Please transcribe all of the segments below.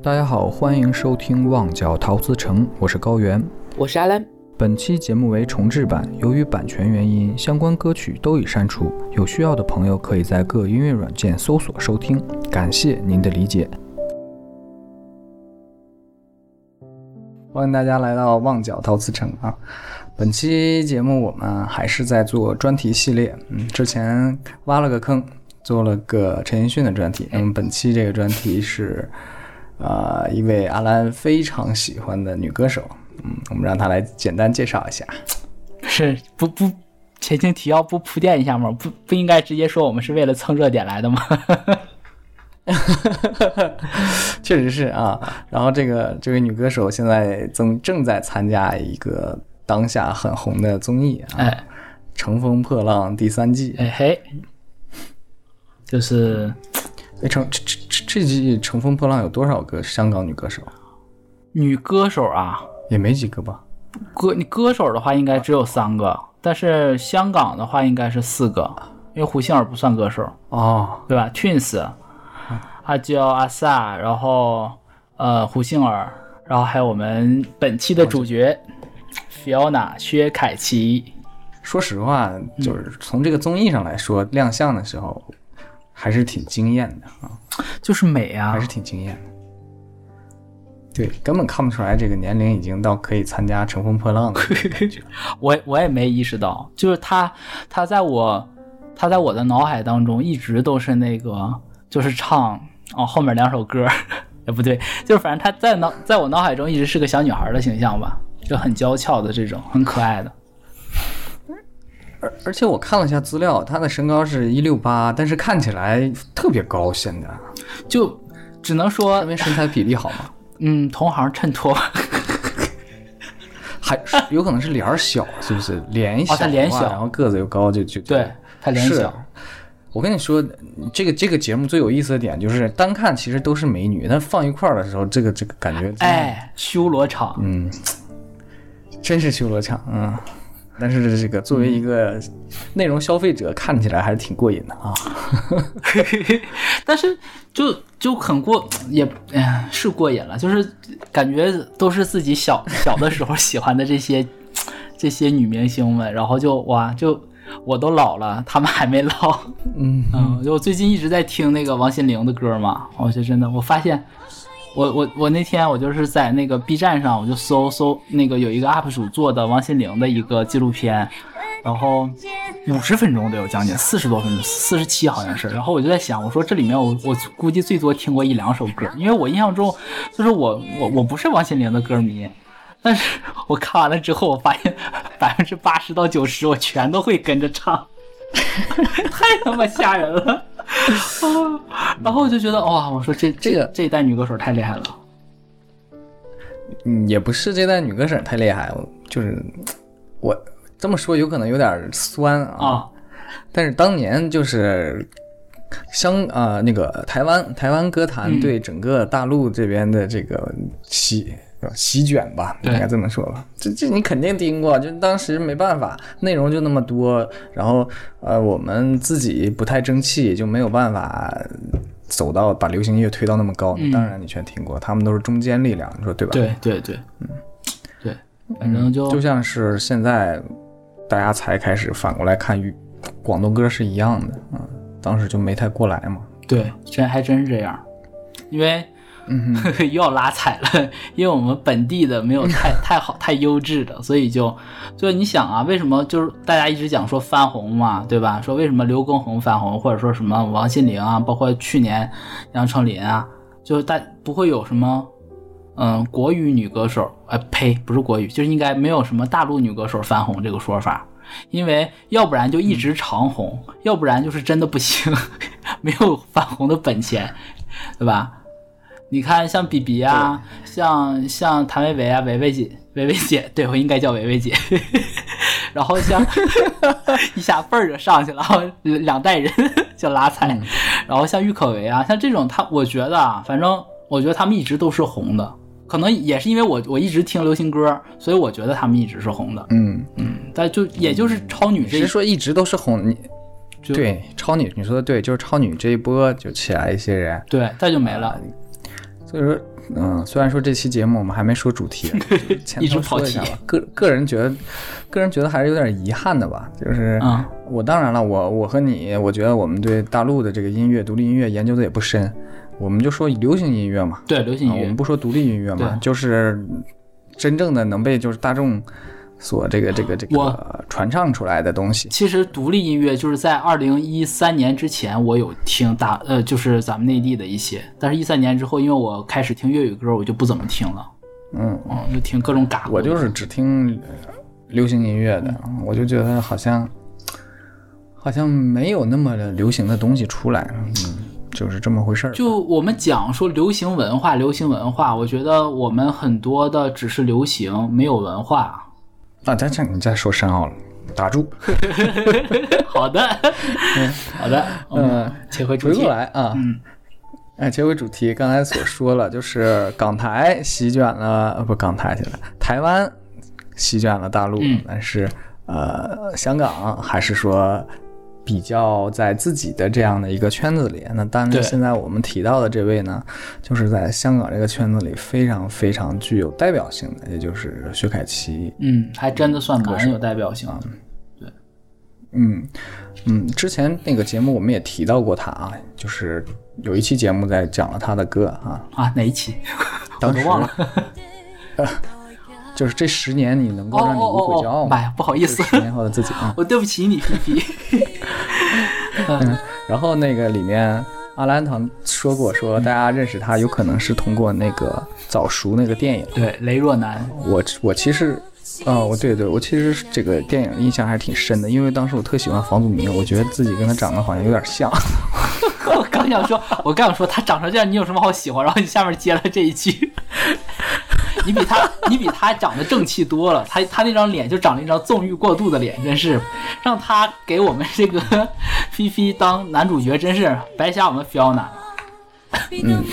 大家好，欢迎收听《旺角陶瓷城》，我是高原。我是阿兰。本期节目为重制版，由于版权原因，相关歌曲都已删除。有需要的朋友可以在各音乐软件搜索收听，感谢您的理解。欢迎大家来到旺角陶瓷城啊！本期节目我们还是在做专题系列，嗯，之前挖了个坑，做了个陈奕迅的专题。那么本期这个专题是。啊，一位阿兰非常喜欢的女歌手，嗯，我们让她来简单介绍一下。是不不前情提要不铺垫一下吗？不不应该直接说我们是为了蹭热点来的吗？确实是啊。然后这个这位女歌手现在正正在参加一个当下很红的综艺啊，《乘风破浪》第三季。哎嘿，就是。乘这这这这季《乘风破浪》有多少个香港女歌手？女歌手啊，也没几个吧。歌你歌手的话应该只有三个，但是香港的话应该是四个，因为胡杏儿不算歌手哦，对吧？Twins，阿娇、阿 sa，然后呃胡杏儿，然后还有我们本期的主角 Fiona 薛凯琪。说实话，就是从这个综艺上来说，亮相的时候。还是挺惊艳的啊，就是美啊，还是挺惊艳的。对，根本看不出来这个年龄已经到可以参加《乘风破浪》的 感觉。我我也没意识到，就是他，他在我，他在我的脑海当中一直都是那个，就是唱哦后面两首歌，也不对，就是反正他在脑，在我脑海中一直是个小女孩的形象吧，就很娇俏的这种，很可爱的。而而且我看了一下资料，他的身高是一六八，但是看起来特别高，现在就只能说因为身材比例好嘛。嗯，同行衬托，还有可能是脸儿小，是不是？脸小，他脸小，然后个子又高，就就对他脸小。我跟你说，这个这个节目最有意思的点就是单看其实都是美女，但放一块儿的时候，这个这个感觉哎，修罗场，嗯，真是修罗场，嗯。但是这个作为一个内容消费者，看起来还是挺过瘾的啊。但是就就很过，也哎是过瘾了，就是感觉都是自己小 小的时候喜欢的这些这些女明星们，然后就哇，就我都老了，他们还没老。嗯嗯，就最近一直在听那个王心凌的歌嘛，我就真的我发现。我我我那天我就是在那个 B 站上，我就搜搜那个有一个 UP 主做的王心凌的一个纪录片，然后五十分钟都有将近四十多分钟，四十七好像是。然后我就在想，我说这里面我我估计最多听过一两首歌，因为我印象中就是我我我不是王心凌的歌迷，但是我看完了之后，我发现百分之八十到九十我全都会跟着唱，太他妈吓人了。然后我就觉得哇，我说这这个这一代女歌手太厉害了。嗯，也不是这代女歌手太厉害，就是我这么说有可能有点酸啊。但是当年就是香啊，那个台湾台湾歌坛对整个大陆这边的这个吸。席卷吧，应该这么说吧。这这你肯定听过，就当时没办法，内容就那么多，然后呃，我们自己不太争气，就没有办法走到把流行音乐推到那么高。当然你全听过，他们都是中间力量，你说对吧？对对对，嗯，对，反正就就像是现在大家才开始反过来看粤广东歌是一样的啊，当时就没太过来嘛。对，这还真是这样，因为。嗯，又要拉踩了，因为我们本地的没有太 太好、太优质的，所以就就你想啊，为什么就是大家一直讲说翻红嘛，对吧？说为什么刘畊宏翻红，或者说什么王心凌啊，包括去年杨丞琳啊，就是大不会有什么嗯国语女歌手，哎呸，不是国语，就是应该没有什么大陆女歌手翻红这个说法，因为要不然就一直长红，要不然就是真的不行，没有翻红的本钱，对吧？你看，像 B B 啊，像像谭维维啊，维维姐，维维姐，对我应该叫维维姐。然后像 一下辈儿就上去了，两代人就拉踩。然后像郁可唯啊，像这种，他我觉得啊，反正我觉得他们一直都是红的。可能也是因为我我一直听流行歌，所以我觉得他们一直是红的。嗯嗯，但就也就是超女，这说一直都是红，你对超女，你说的对，就是超女这一波就起来一些人，对，再就没了。所以说，嗯，虽然说这期节目我们还没说主题，一下吧。个个人觉得，个人觉得还是有点遗憾的吧。就是我当然了，我我和你，我觉得我们对大陆的这个音乐、独立音乐研究的也不深，我们就说流行音乐嘛。对，流行音乐，我们不说独立音乐嘛，就是真正的能被就是大众。所这个这个这个传唱出来的东西，其实独立音乐就是在二零一三年之前，我有听大呃，就是咱们内地的一些，但是一三年之后，因为我开始听粤语歌，我就不怎么听了。嗯嗯，就听各种嘎。我就是只听流行音乐的，我就觉得好像好像没有那么流行的东西出来，嗯，就是这么回事儿。就我们讲说流行文化，流行文化，我觉得我们很多的只是流行，没有文化。啊，再这你再说深奥了，打住。好的，嗯好的，嗯，切回主题。回过来啊，嗯，哎，切回主题。刚才所说了，就是港台席卷了，不，港台去了，台湾席卷了大陆，但是呃，香港还是说。比较在自己的这样的一个圈子里，那当然现在我们提到的这位呢，就是在香港这个圈子里非常非常具有代表性的，也就是薛凯琪。嗯，还真的算蛮有代表性。对，嗯嗯，之前那个节目我们也提到过他啊，就是有一期节目在讲了他的歌啊啊，哪一期？我都忘了。就是这十年你能够让你无悔骄傲吗？妈呀，不好意思，十年后的自己啊，我对不起你，皮皮。嗯，然后那个里面阿兰堂说过，说大家认识他有可能是通过那个早熟那个电影，对，雷若男。我我其实，啊，我对对，我其实这个电影印象还是挺深的，因为当时我特喜欢房祖名，我觉得自己跟他长得好像有点像。我刚想说，我刚想说他长成这样，你有什么好喜欢？然后你下面接了这一句。你比他，你比他长得正气多了。他他那张脸就长了一张纵欲过度的脸，真是让他给我们这个菲菲当男主角，真是白瞎我们 Fiona。嗯，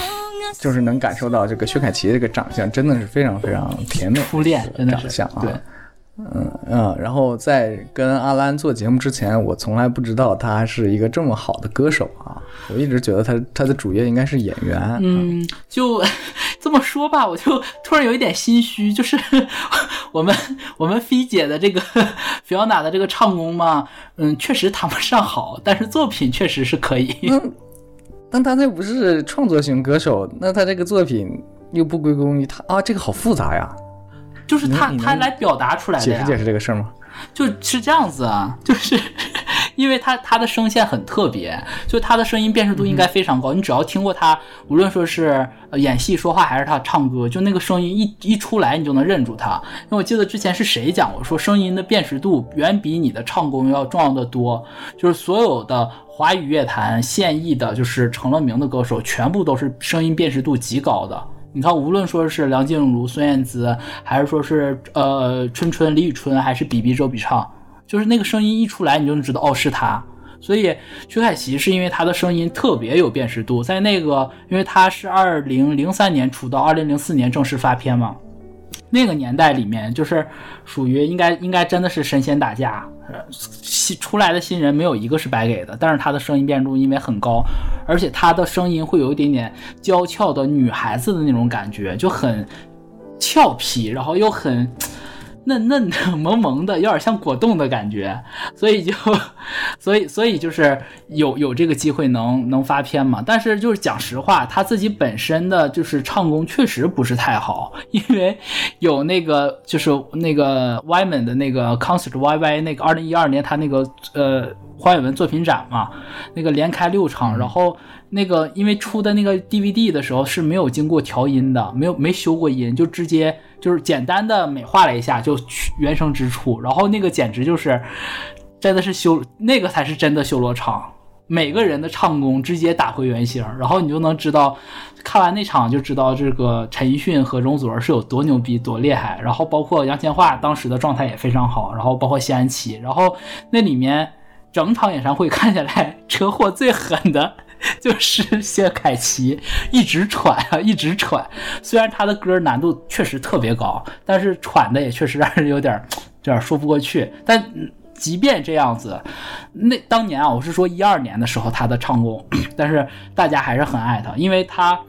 就是能感受到这个薛凯琪这个长相真的是非常非常甜美，初恋真的长相啊。对。嗯嗯，然后在跟阿兰做节目之前，我从来不知道他是一个这么好的歌手啊！我一直觉得他他的主业应该是演员。嗯，就 这么说吧，我就突然有一点心虚，就是 我们我们菲姐的这个菲奥娜的这个唱功嘛，嗯，确实谈不上好，但是作品确实是可以。嗯，但他那不是创作型歌手，那他这个作品又不归功于他啊，这个好复杂呀。就是他，他来表达出来的呀。解释解释这个事儿吗？就是这样子啊，就是 因为他他的声线很特别，就他的声音辨识度应该非常高。你只要听过他，无论说是演戏、说话，还是他唱歌，就那个声音一一出来，你就能认住他。因为我记得之前是谁讲过，说声音的辨识度远比你的唱功要重要的多。就是所有的华语乐坛现役的，就是成了名的歌手，全部都是声音辨识度极高的。你看，无论说是梁静茹、孙燕姿，还是说是呃春春、李宇春，还是比比周笔畅，就是那个声音一出来，你就能知道哦是他。所以薛凯琪是因为他的声音特别有辨识度，在那个，因为他是二零零三年出道，二零零四年正式发片嘛。那个年代里面，就是属于应该应该真的是神仙打架，新出来的新人没有一个是白给的。但是他的声音辨识度因为很高，而且他的声音会有一点点娇俏的女孩子的那种感觉，就很俏皮，然后又很。嫩嫩的、萌萌的，有点像果冻的感觉，所以就，所以所以就是有有这个机会能能发片嘛。但是就是讲实话，他自己本身的就是唱功确实不是太好，因为有那个就是那个 Yman 的那个 concert Y Y 那个二零一二年他那个呃花语文作品展嘛，那个连开六场，然后。那个因为出的那个 DVD 的时候是没有经过调音的，没有没修过音，就直接就是简单的美化了一下就原声直出，然后那个简直就是真的是修那个才是真的修罗场，每个人的唱功直接打回原形，然后你就能知道，看完那场就知道这个陈奕迅和容祖儿是有多牛逼多厉害，然后包括杨千嬅当时的状态也非常好，然后包括谢安琪，然后那里面整场演唱会看下来 车祸最狠的。就是谢凯奇一直喘啊，一直喘。虽然他的歌难度确实特别高，但是喘的也确实让人有点有点说不过去。但即便这样子，那当年啊，我是说一二年的时候他的唱功，但是大家还是很爱他，因为他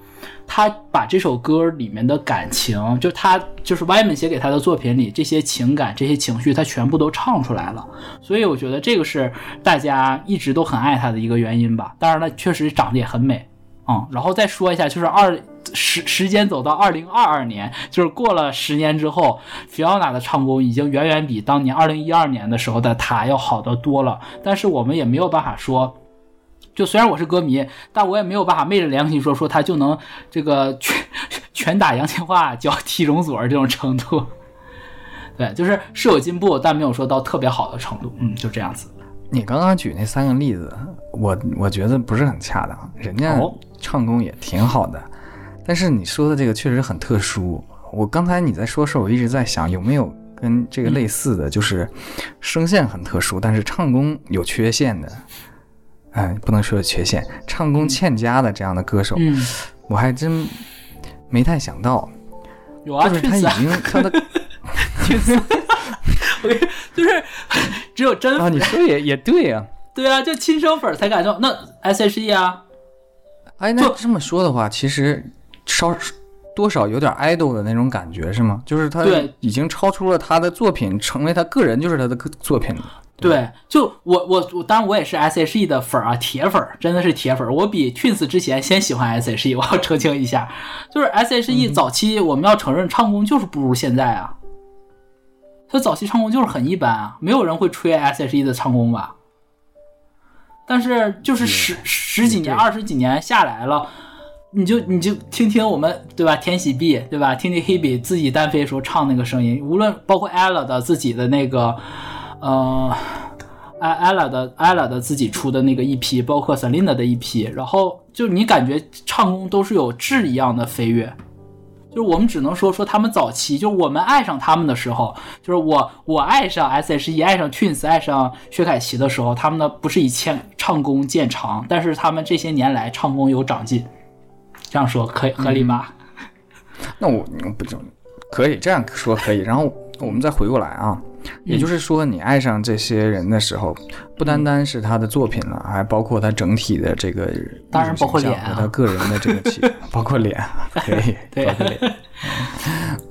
他把这首歌里面的感情，就他就是歪门写给他的作品里这些情感、这些情绪，他全部都唱出来了。所以我觉得这个是大家一直都很爱他的一个原因吧。当然了，确实长得也很美啊。然后再说一下，就是二时时间走到二零二二年，就是过了十年之后，Fiona 的唱功已经远远比当年二零一二年的时候的他要好得多了。但是我们也没有办法说。就虽然我是歌迷，但我也没有办法昧着良心说说他就能这个拳拳打杨千嬅脚踢容祖儿这种程度。对，就是是有进步，但没有说到特别好的程度。嗯，就这样子。你刚刚举那三个例子，我我觉得不是很恰当。人家唱功也挺好的，但是你说的这个确实很特殊。我刚才你在说时候，我一直在想有没有跟这个类似的就是声线很特殊，但是唱功有缺陷的。哎，不能说有缺陷，唱功欠佳的这样的歌手，我还真没太想到。有啊，就是他已经他的，就是只有真啊，你说也也对呀，对啊，就亲生粉才感受。那 S H E 啊，哎，那这么说的话，其实稍多少有点 idol 的那种感觉是吗？就是他已经超出了他的作品，成为他个人就是他的作品了。对，就我我我，当然我也是 S H E 的粉儿啊，铁粉儿，真的是铁粉儿。我比 Twins 之前先喜欢 S H E，我要澄清一下，就是 S H E 早期我们要承认唱功就是不如现在啊，他早期唱功就是很一般啊，没有人会吹 S H E 的唱功吧？但是就是十十几年、二十几年下来了，你就你就听听我们对吧？天喜 B 对吧？听听 Hebe 自己单飞时候唱那个声音，无论包括 Ella 的自己的那个。呃，艾艾拉的艾拉的自己出的那个一批，包括 Selina 的一批，然后就你感觉唱功都是有质一样的飞跃，就是我们只能说说他们早期，就是我们爱上他们的时候，就是我我爱上 S.H.E，爱上 Twins，爱上薛凯琪的时候，他们的不是以前唱功见长，但是他们这些年来唱功有长进，这样说可以合理吗？那我不就可以这样说可以，然后我们再回过来啊。也就是说，你爱上这些人的时候，不单单是他的作品了，还包括他整体的这个当然包括脸和他个人的这个气，包括脸，可以，包括脸。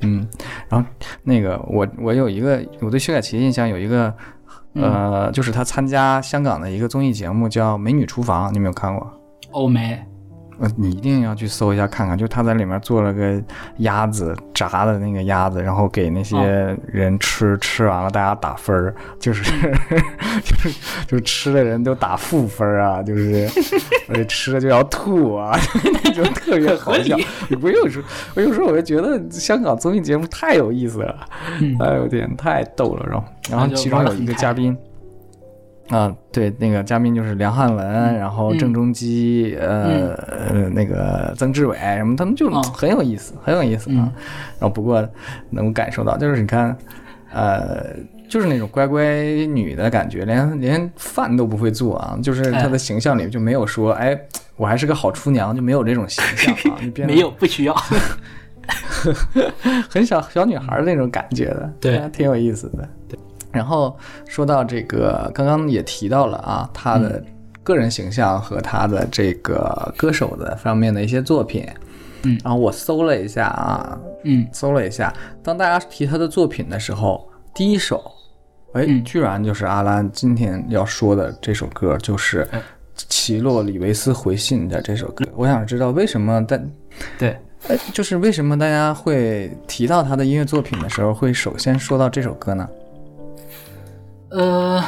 嗯，然后那个我我有一个我对薛凯琪印象有一个，呃，就是他参加香港的一个综艺节目叫《美女厨房》，你有没有看过？欧美。呃，你一定要去搜一下看看，就他在里面做了个鸭子炸的那个鸭子，然后给那些人吃，吃完了大家打分儿，就是 就是就吃的人都打负分啊，就是 而且吃了就要吐啊，那种特别好笑。我有时候我有时候我就觉得香港综艺节目太有意思了，哎呦天，太逗了，然后然后其中有一个嘉宾。啊，对，那个嘉宾就是梁汉文，然后郑中基，呃呃，那个曾志伟什么，他们就很有意思，很有意思啊。然后不过能够感受到，就是你看，呃，就是那种乖乖女的感觉，连连饭都不会做啊，就是她的形象里就没有说，哎，我还是个好厨娘，就没有这种形象啊。没有，不需要，很小小女孩那种感觉的，对，挺有意思的，对。然后说到这个，刚刚也提到了啊，他的个人形象和他的这个歌手的方面的一些作品，嗯，然后我搜了一下啊，嗯，搜了一下，当大家提他的作品的时候，第一首，哎，居然就是阿兰今天要说的这首歌，就是奇洛里维斯回信的这首歌。我想知道为什么大，对，哎，就是为什么大家会提到他的音乐作品的时候，会首先说到这首歌呢？呃，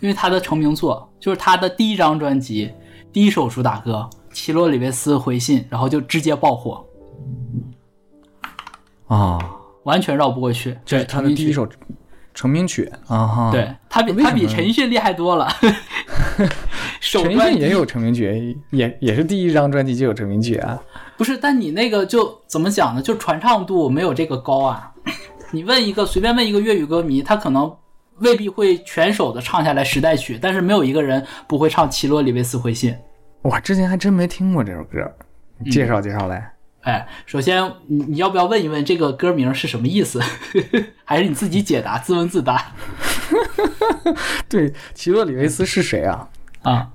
因为他的成名作就是他的第一张专辑，第一首主打歌《奇洛里维斯回信》，然后就直接爆火，啊，完全绕不过去。这是，他的第一首成名曲啊，哈，对他比他比陈奕迅厉害多了。陈奕迅也有成名曲，也也是第一张专辑就有成名曲啊。不是，但你那个就怎么讲呢？就传唱度没有这个高啊。你问一个随便问一个粤语歌迷，他可能。未必会全首的唱下来时代曲，但是没有一个人不会唱《奇洛里维斯回信》。我，之前还真没听过这首歌，介绍介绍来。哎，首先你你要不要问一问这个歌名是什么意思？还是你自己解答，自问自答？对，奇洛里维斯是谁啊？啊，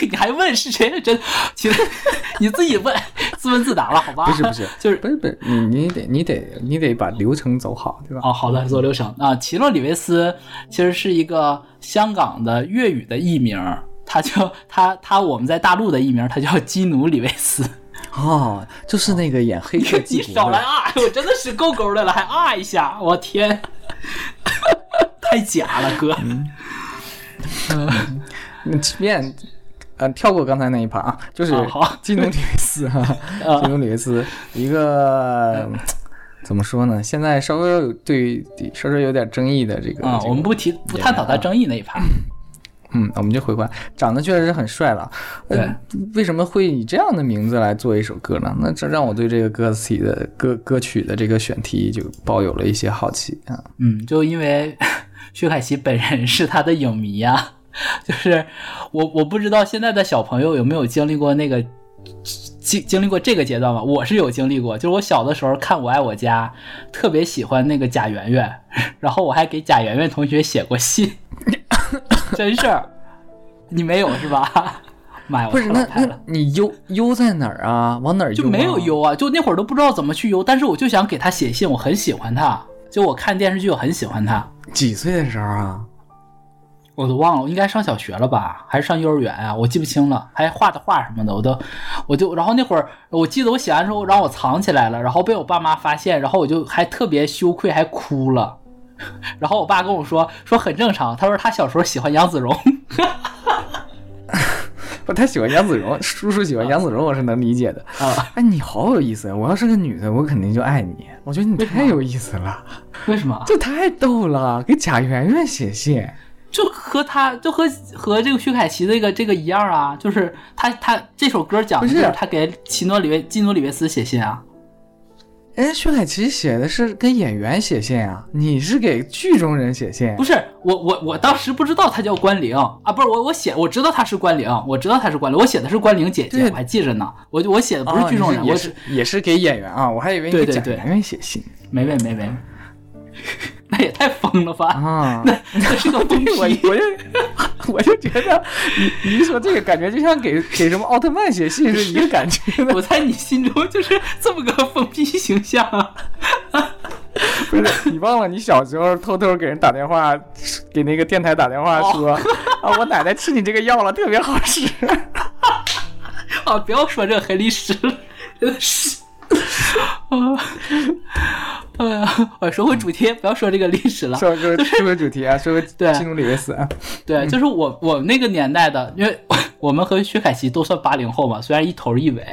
你 还问是谁？真，其实你自己问，自问自答了，好吧？不是不是，就是不是不是，你你得你得你得把流程走好，对吧？哦，好的，走流程啊。奇洛里维斯其实是一个香港的粤语的艺名，他叫 他他我们在大陆的艺名，他叫基努里维斯。哦，就是那个演黑客帝国。你少来啊！我真的是够够的了，还啊一下，我天，太假了，哥。嗯，那即便呃跳过刚才那一盘啊，就是基努里维斯哈，基努里维斯一个怎么说呢？现在稍微有对稍稍有点争议的这个啊，我们不提不探讨他争议那一盘。嗯，我们就回过来，长得确实是很帅了。对，为什么会以这样的名字来做一首歌呢？那这让我对这个歌词的歌歌曲的这个选题就抱有了一些好奇啊。嗯，就因为 薛凯琪本人是他的影迷呀。就是我，我不知道现在的小朋友有没有经历过那个经经历过这个阶段吧？我是有经历过，就是我小的时候看《我爱我家》，特别喜欢那个贾圆圆，然后我还给贾圆圆同学写过信。真事儿，你没有是吧？妈呀，不是那那你悠悠在哪儿啊？往哪儿就没有悠啊？就那会儿都不知道怎么去悠，但是我就想给他写信，我很喜欢他。就我看电视剧，我很喜欢他。几岁的时候啊？我都忘了，我应该上小学了吧，还是上幼儿园啊？我记不清了。还画的画什么的，我都，我就，然后那会儿我记得我写完之后，然后我藏起来了，然后被我爸妈发现，然后我就还特别羞愧，还哭了。然后我爸跟我说，说很正常。他说他小时候喜欢杨子荣。不，他喜欢杨子荣，叔叔喜欢杨子荣，我是能理解的啊。哎，你好有意思呀！我要是个女的，我肯定就爱你。我觉得你太有意思了。为什么？这太逗了，给贾圆圆写信，就和他就和和这个薛凯琪这个这个一样啊，就是他他这首歌讲的是他给奇诺里维基诺里维斯写信啊。哎，薛凯琪写的是给演员写信啊，你是给剧中人写信？不是，我我我当时不知道他叫关凌啊，不是我我写我知道他是关凌，我知道他是关凌，我写的是关凌姐姐，我还记着呢。我我写的不是剧中人，也是也是给演员啊，我还以为对对对演员写信，没没没没。那也太疯了吧！啊，那那是个疯批，我我就 我就觉得你你一说这个，感觉就像给给什么奥特曼写信是一个感觉。我在你心中就是这么个疯批形象啊。不是你忘了你小时候偷偷给人打电话，给那个电台打电话说啊，我奶奶吃你这个药了，特别好使。啊，不要说这个黑历史了，真的是。啊，哎呀，我说回主题，不要说这个历史了。说说说回主题啊，说回对基努里维斯啊，对，就是我我那个年代的，因为我们和薛凯琪都算八零后嘛，虽然一头一尾，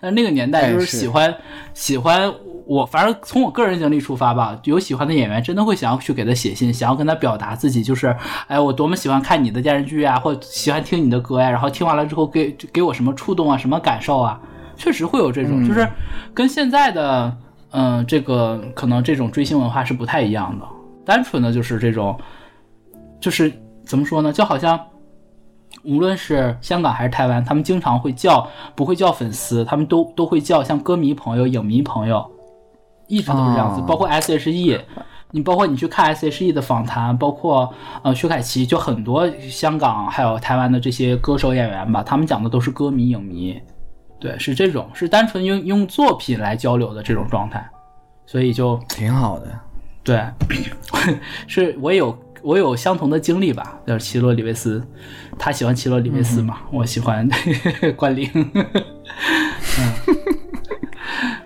但那个年代就是喜欢喜欢我，反正从我个人经历出发吧，有喜欢的演员，真的会想要去给他写信，想要跟他表达自己，就是哎，我多么喜欢看你的电视剧啊，或喜欢听你的歌呀，然后听完了之后给给我什么触动啊，什么感受啊。确实会有这种，就是跟现在的，嗯，这个可能这种追星文化是不太一样的。单纯的就是这种，就是怎么说呢？就好像无论是香港还是台湾，他们经常会叫，不会叫粉丝，他们都都会叫像歌迷朋友、影迷朋友，一直都是这样子。包括 S.H.E，你包括你去看 S.H.E 的访谈，包括呃薛凯琪，就很多香港还有台湾的这些歌手演员吧，他们讲的都是歌迷、影迷。对，是这种，是单纯用用作品来交流的这种状态，所以就挺好的。对，是我有我有相同的经历吧，就是奇洛里维斯，他喜欢奇洛里维斯嘛，我喜欢 关凌。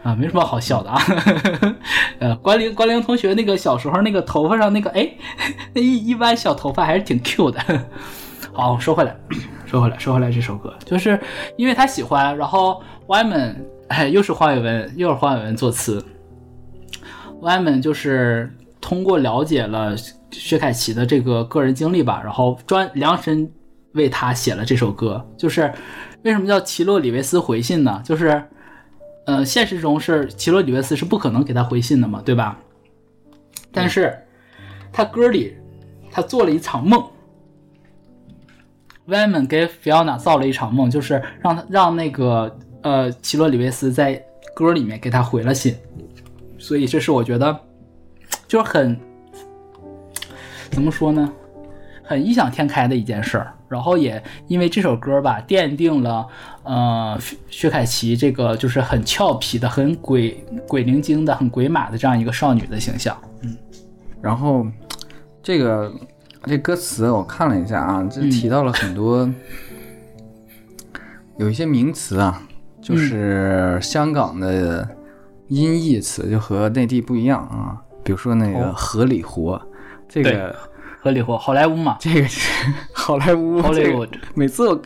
啊，没什么好笑的啊。呃，关凌关凌同学那个小时候那个头发上那个哎，那一一弯小头发还是挺 Q 的。好，说回来。说回来，说回来，这首歌就是因为他喜欢，然后 Yman 哎，又是黄伟文，又是黄伟文作词。Yman 就是通过了解了薛凯琪的这个个人经历吧，然后专量身为他写了这首歌。就是为什么叫奇洛里维斯回信呢？就是，呃，现实中是奇洛里维斯是不可能给他回信的嘛，对吧？但是他歌里他做了一场梦。W 文给菲奥娜造了一场梦，就是让他让那个呃奇洛里维斯在歌里面给他回了信，所以这是我觉得就是很怎么说呢，很异想天开的一件事。然后也因为这首歌吧，奠定了呃薛凯琪这个就是很俏皮的、很鬼鬼灵精的、很鬼马的这样一个少女的形象。嗯，然后这个这歌词我看了一下啊，这提到了很多有一些名词啊，就是香港的音译词就和内地不一样啊，比如说那个合理活，这个。合理活，好莱坞嘛，这个是好莱坞。好莱坞，每次我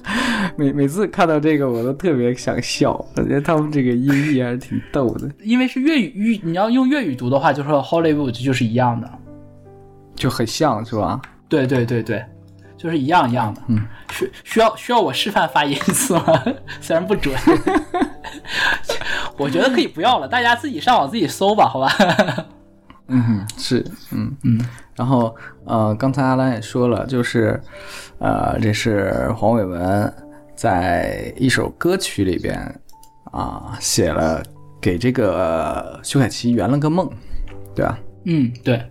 每每次看到这个，我都特别想笑。我觉得他们这个音译还是挺逗的。因为是粤语，你要用粤语读的话，就说 Hollywood 就是一样的，就很像是吧？对对对对，就是一样一样的。嗯，需需要需要我示范发音一次吗？虽然不准，我觉得可以不要了，大家自己上网自己搜吧，好吧？嗯，是，嗯嗯。然后，呃，刚才阿兰也说了，就是，呃，这是黄伟文在一首歌曲里边啊写了，给这个薛凯琪圆了个梦，对吧？嗯，对。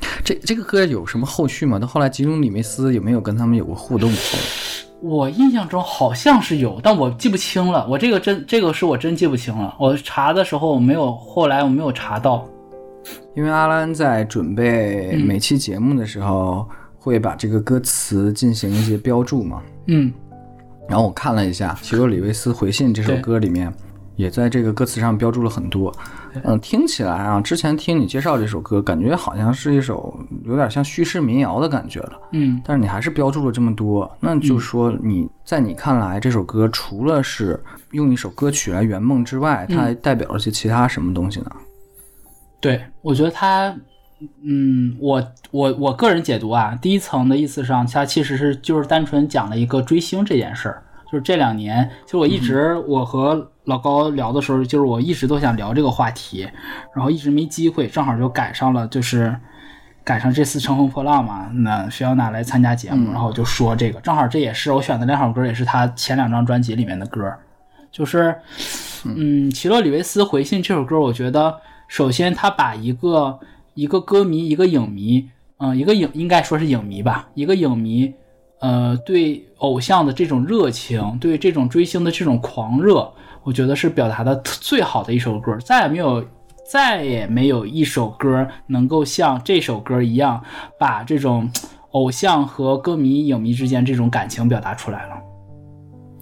这这个歌有什么后续吗？到后来吉隆里梅斯有没有跟他们有过互动？我印象中好像是有，但我记不清了。我这个真这个是我真记不清了。我查的时候我没有，后来我没有查到。因为阿兰在准备每期节目的时候，会把这个歌词进行一些标注嘛。嗯，然后我看了一下《奇洛里维斯回信》这首歌里面，也在这个歌词上标注了很多。嗯，听起来啊，之前听你介绍这首歌，感觉好像是一首有点像叙事民谣的感觉了。嗯，但是你还是标注了这么多，那就说你在你看来，这首歌除了是用一首歌曲来圆梦之外，它还代表了些其他什么东西呢？对，我觉得它，嗯，我我我个人解读啊，第一层的意思上，它其实是就是单纯讲了一个追星这件事儿。就是这两年，其实我一直我和老高聊的时候，就是我一直都想聊这个话题，然后一直没机会，正好就赶上了，就是赶上这次乘风破浪嘛，那需要娜来参加节目，然后就说这个，正好这也是我选的两首歌，也是他前两张专辑里面的歌，就是，嗯，奇洛里维斯回信这首歌，我觉得。首先，他把一个一个歌迷、一个影迷，嗯，一个影应该说是影迷吧，一个影迷，呃，对偶像的这种热情，对这种追星的这种狂热，我觉得是表达的最好的一首歌。再也没有，再也没有一首歌能够像这首歌一样，把这种偶像和歌迷、影迷之间这种感情表达出来了。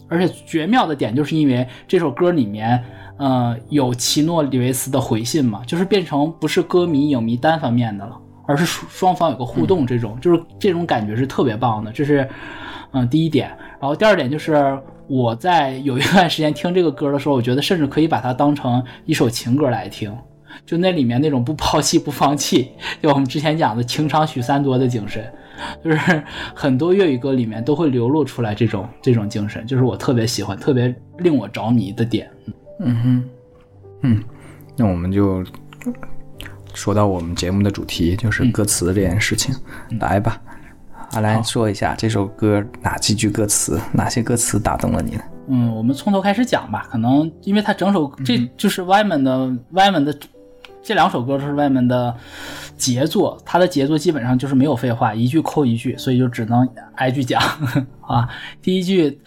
而且绝妙的点，就是因为这首歌里面。呃，有奇诺里维斯的回信嘛？就是变成不是歌迷影迷单方面的了，而是双方有个互动，这种就是这种感觉是特别棒的。这是嗯第一点。然后第二点就是我在有一段时间听这个歌的时候，我觉得甚至可以把它当成一首情歌来听，就那里面那种不抛弃不放弃，就我们之前讲的情长许三多的精神，就是很多粤语歌里面都会流露出来这种这种精神，就是我特别喜欢、特别令我着迷的点。嗯哼，嗯，那我们就说到我们节目的主题，就是歌词这件事情。来吧，阿兰说一下这首歌哪几句歌词，哪些歌词打动了你呢？嗯，我们从头开始讲吧。可能因为它整首这就是歪门的歪门的这两首歌都是歪门的杰作，他的杰作基本上就是没有废话，一句扣一句，所以就只能挨句讲 啊。第一句。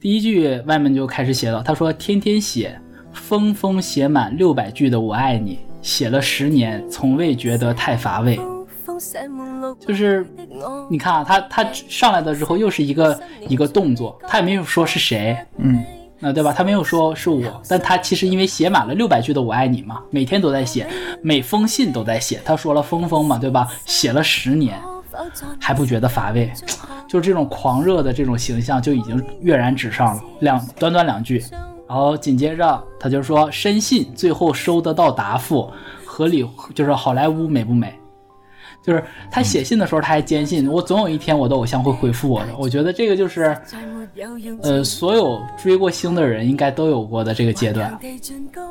第一句外面就开始写了，他说：“天天写，封封写满六百句的我爱你，写了十年，从未觉得太乏味。”就是你看啊，他他上来的时候又是一个一个动作，他也没有说是谁，嗯，那对吧？他没有说是我，但他其实因为写满了六百句的我爱你嘛，每天都在写，每封信都在写。他说了封封嘛，对吧？写了十年。还不觉得乏味，就是这种狂热的这种形象就已经跃然纸上了。两短短两句，然后紧接着他就说深信最后收得到答复，合理就是好莱坞美不美？就是他写信的时候他还坚信我总有一天我的偶像会回复我的。我觉得这个就是呃所有追过星的人应该都有过的这个阶段，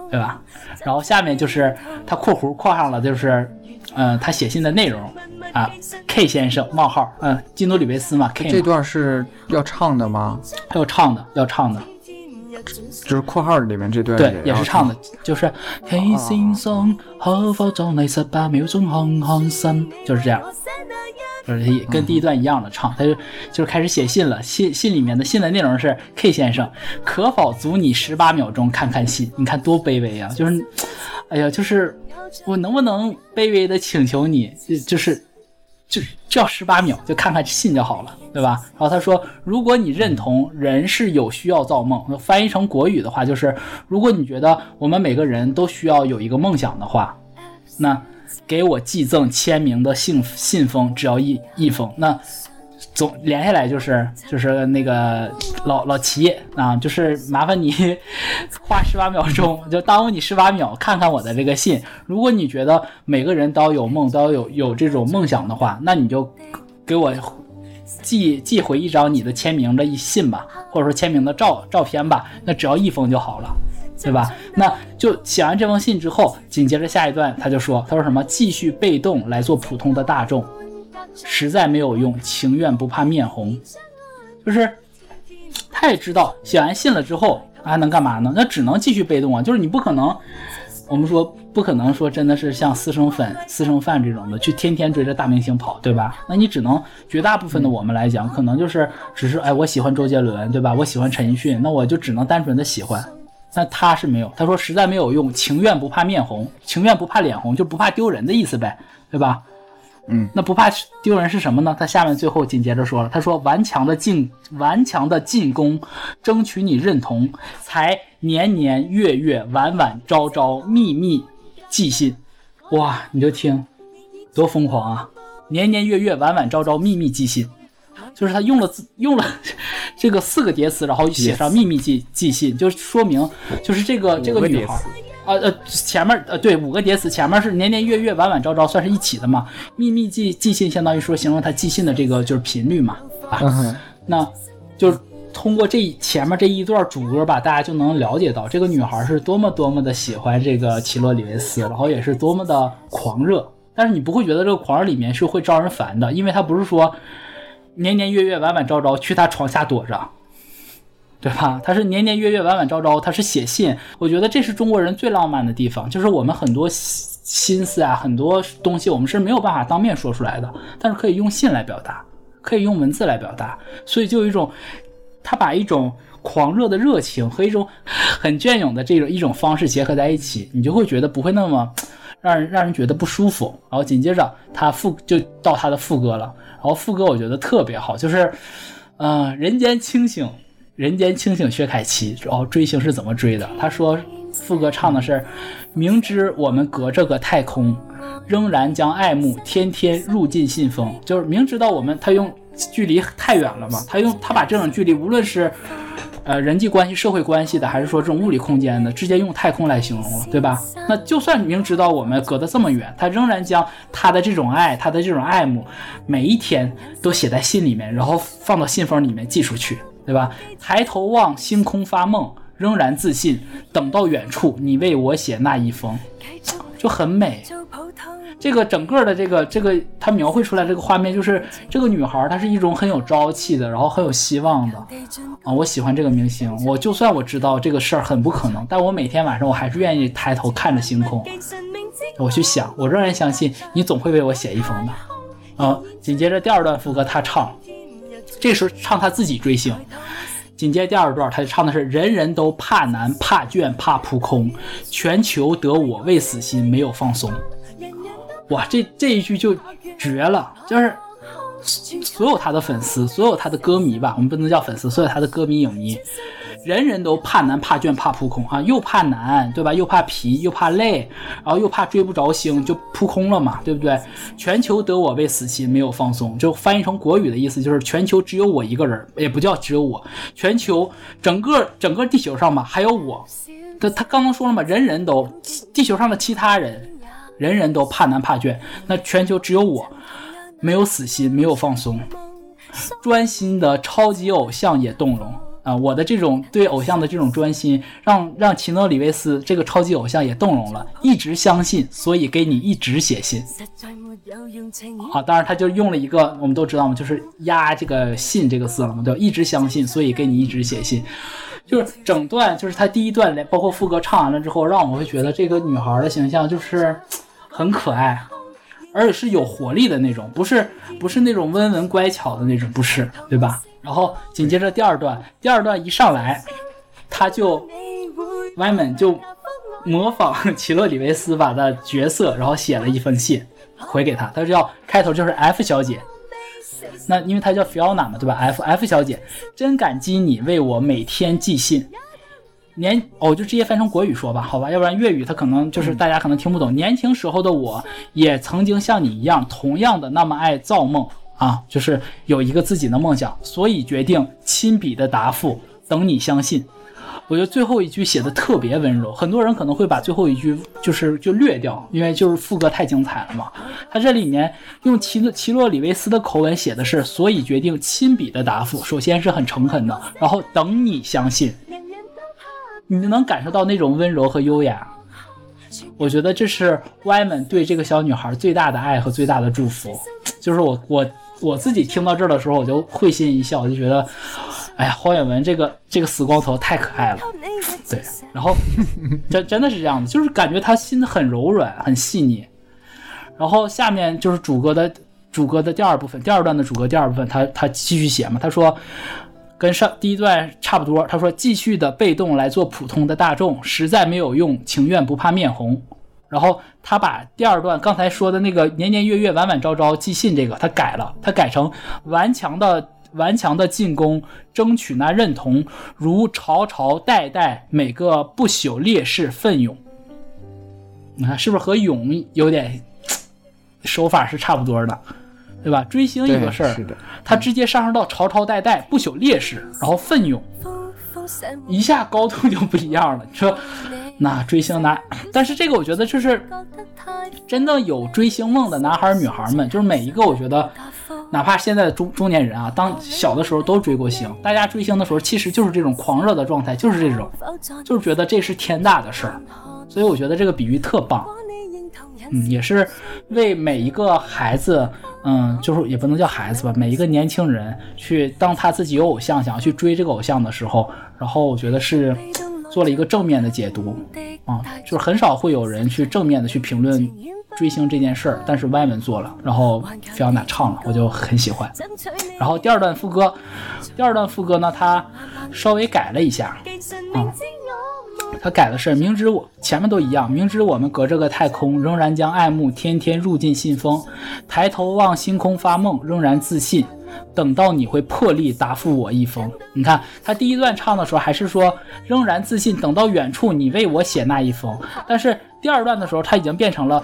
对吧？然后下面就是他括弧括上了就是嗯他写信的内容。啊，K 先生冒号，嗯，基努里维斯嘛，K 这段是要唱的吗？要唱的，要唱的，就是括号里面这段，对，也是唱的，就是 K 先生可否在你十八秒钟看看心，就是这样。就是也跟第一段一样的唱，他就就是开始写信了。信信里面的信的内容是：K 先生，可否阻你十八秒钟看看信？你看多卑微啊！就是，哎呀，就是我能不能卑微的请求你，就是就就要十八秒，就看看信就好了，对吧？然后他说，如果你认同人是有需要造梦，翻译成国语的话就是，如果你觉得我们每个人都需要有一个梦想的话，那。给我寄赠签名的信信封，只要一一封。那总连下来就是就是那个老老齐啊，就是麻烦你 花十八秒钟，就耽误你十八秒，看看我的这个信。如果你觉得每个人都有梦，都有有这种梦想的话，那你就给我寄寄回一张你的签名的一信吧，或者说签名的照照片吧。那只要一封就好了。对吧？那就写完这封信之后，紧接着下一段他就说：“他说什么？继续被动来做普通的大众，实在没有用，情愿不怕面红。”就是他也知道写完信了之后还能干嘛呢？那只能继续被动啊！就是你不可能，我们说不可能说真的是像私生粉、私生饭这种的去天天追着大明星跑，对吧？那你只能绝大部分的我们来讲，可能就是只是哎，我喜欢周杰伦，对吧？我喜欢陈奕迅，那我就只能单纯的喜欢。那他是没有，他说实在没有用，情愿不怕面红，情愿不怕脸红，就不怕丢人的意思呗，对吧？嗯，那不怕丢人是什么呢？他下面最后紧接着说了，他说顽强的进，顽强的进攻，争取你认同，才年年月月，晚晚朝朝，秘密寄信。哇，你就听，多疯狂啊！年年月月，晚晚朝朝，秘密寄信。就是他用了字用了这个四个叠词，然后写上秘密寄寄信，就说明就是这个这个女孩啊呃前面呃对五个叠词前面是年年月月晚晚朝朝算是一起的嘛，秘密寄寄信相当于说形容他寄信的这个就是频率嘛啊，那就通过这前面这一段主歌吧，大家就能了解到这个女孩是多么多么的喜欢这个奇洛里维斯，然后也是多么的狂热，但是你不会觉得这个狂热里面是会招人烦的，因为他不是说。年年月月晚晚朝朝去他床下躲着，对吧？他是年年月月晚晚朝朝，他是写信。我觉得这是中国人最浪漫的地方，就是我们很多心思啊，很多东西我们是没有办法当面说出来的，但是可以用信来表达，可以用文字来表达。所以就有一种，他把一种狂热的热情和一种很隽永的这种一种方式结合在一起，你就会觉得不会那么让人让人觉得不舒服。然后紧接着他副就到他的副歌了。然后副歌我觉得特别好，就是，呃，人间清醒，人间清醒，薛凯琪，然后追星是怎么追的？他说副歌唱的是，明知我们隔着个太空，仍然将爱慕天天入进信封，就是明知道我们他用距离太远了嘛，他用他把这种距离，无论是。呃，人际关系、社会关系的，还是说这种物理空间的，直接用太空来形容了，对吧？那就算明知道我们隔得这么远，他仍然将他的这种爱、他的这种爱慕，每一天都写在信里面，然后放到信封里面寄出去，对吧？抬头望星空发梦，仍然自信，等到远处你为我写那一封，就很美。这个整个的这个这个，他描绘出来这个画面，就是这个女孩，她是一种很有朝气的，然后很有希望的啊！我喜欢这个明星，我就算我知道这个事儿很不可能，但我每天晚上我还是愿意抬头看着星空，我去想，我仍然相信你总会为我写一封的啊！紧接着第二段副歌他唱，这时候唱他自己追星，紧接第二段他就唱的是人人都怕难怕倦怕扑空，全球得我未死心没有放松。哇，这这一句就绝了！就是所有他的粉丝，所有他的歌迷吧，我们不能叫粉丝，所有他的歌迷影迷，人人都怕难、怕倦、怕扑空啊！又怕难，对吧？又怕疲，又怕累，然后又怕追不着星，就扑空了嘛，对不对？全球得我未死心，没有放松，就翻译成国语的意思就是全球只有我一个人，也不叫只有我，全球整个整个地球上吧，还有我。他他刚刚说了嘛，人人都地球上的其他人。人人都怕难怕倦，那全球只有我没有死心，没有放松，专心的超级偶像也动容啊！我的这种对偶像的这种专心，让让奇诺里维斯这个超级偶像也动容了，一直相信，所以给你一直写信。好，当然他就用了一个我们都知道嘛，就是压这个信这个字了嘛，对吧？一直相信，所以给你一直写信。就是整段，就是他第一段连包括副歌唱完了之后，让我会觉得这个女孩的形象就是很可爱，而且是有活力的那种，不是不是那种温文乖巧的那种，不是，对吧？然后紧接着第二段，第二段一上来，他就歪门就模仿奇洛里维斯把的角色，然后写了一封信回给他，他叫开头就是 F 小姐。那因为她叫 Fiona 嘛，对吧？F F 小姐，真感激你为我每天寄信。年哦，就直接翻成国语说吧，好吧，要不然粤语他可能就是大家可能听不懂。年轻时候的我也曾经像你一样，同样的那么爱造梦啊，就是有一个自己的梦想，所以决定亲笔的答复，等你相信。我觉得最后一句写的特别温柔，很多人可能会把最后一句就是就略掉，因为就是副歌太精彩了嘛。他这里面用奇奇洛里维斯的口吻写的是，所以决定亲笔的答复，首先是很诚恳的，然后等你相信，你能感受到那种温柔和优雅。我觉得这是 Y 们对这个小女孩最大的爱和最大的祝福。就是我我我自己听到这儿的时候，我就会心一笑，我就觉得。哎呀，黄远文这个这个死光头太可爱了，对，然后真真的是这样的，就是感觉他心很柔软，很细腻。然后下面就是主歌的主歌的第二部分，第二段的主歌第二部分，他他继续写嘛，他说跟上第一段差不多，他说继续的被动来做普通的大众，实在没有用，情愿不怕面红。然后他把第二段刚才说的那个年年月月晚晚朝朝寄信这个他改了，他改成顽强的。顽强的进攻，争取那认同，如朝朝代代每个不朽烈士奋勇。你看是不是和勇有点手法是差不多的，对吧？追星一个事儿，他直接上升到朝朝代代不朽烈士，然后奋勇，一下高度就不一样了。你说那追星男，但是这个我觉得就是真的有追星梦的男孩女孩们，就是每一个我觉得。哪怕现在的中中年人啊，当小的时候都追过星，大家追星的时候其实就是这种狂热的状态，就是这种，就是觉得这是天大的事儿。所以我觉得这个比喻特棒，嗯，也是为每一个孩子，嗯，就是也不能叫孩子吧，每一个年轻人去当他自己有偶像，想要去追这个偶像的时候，然后我觉得是做了一个正面的解读，啊，就是很少会有人去正面的去评论。追星这件事儿，但是歪门做了，然后菲奥娜唱了，我就很喜欢。然后第二段副歌，第二段副歌呢，他稍微改了一下，啊，他改的是明知我前面都一样，明知我们隔着个太空，仍然将爱慕天天入进信封，抬头望星空发梦，仍然自信。等到你会破例答复我一封。你看他第一段唱的时候还是说仍然自信，等到远处你为我写那一封。但是第二段的时候他已经变成了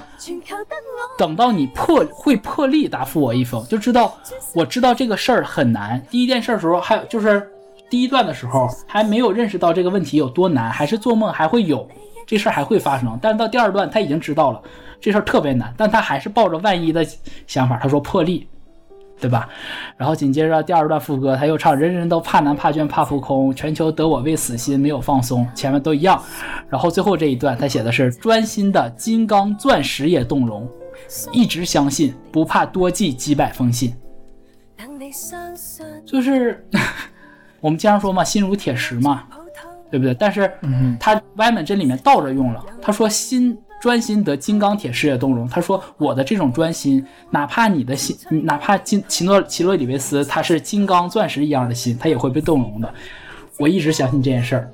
等到你破会破例答复我一封，就知道我知道这个事儿很难。第一件事的时候还有就是第一段的时候还没有认识到这个问题有多难，还是做梦还会有这事儿还会发生。但是到第二段他已经知道了这事儿特别难，但他还是抱着万一的想法，他说破例。对吧？然后紧接着第二段副歌，他又唱：“人人都怕难怕倦怕浮空，全球得我未死心，没有放松。”前面都一样。然后最后这一段，他写的是：“专心的金刚钻石也动容，一直相信，不怕多寄几百封信。”就是 我们经常说嘛，心如铁石嘛，对不对？但是他歪门这里面倒着用了，他说心。专心得金刚铁石也动容。他说：“我的这种专心，哪怕你的心，哪怕金奇诺奇洛里维斯他是金刚钻石一样的心，他也会被动容的。我一直相信这件事儿，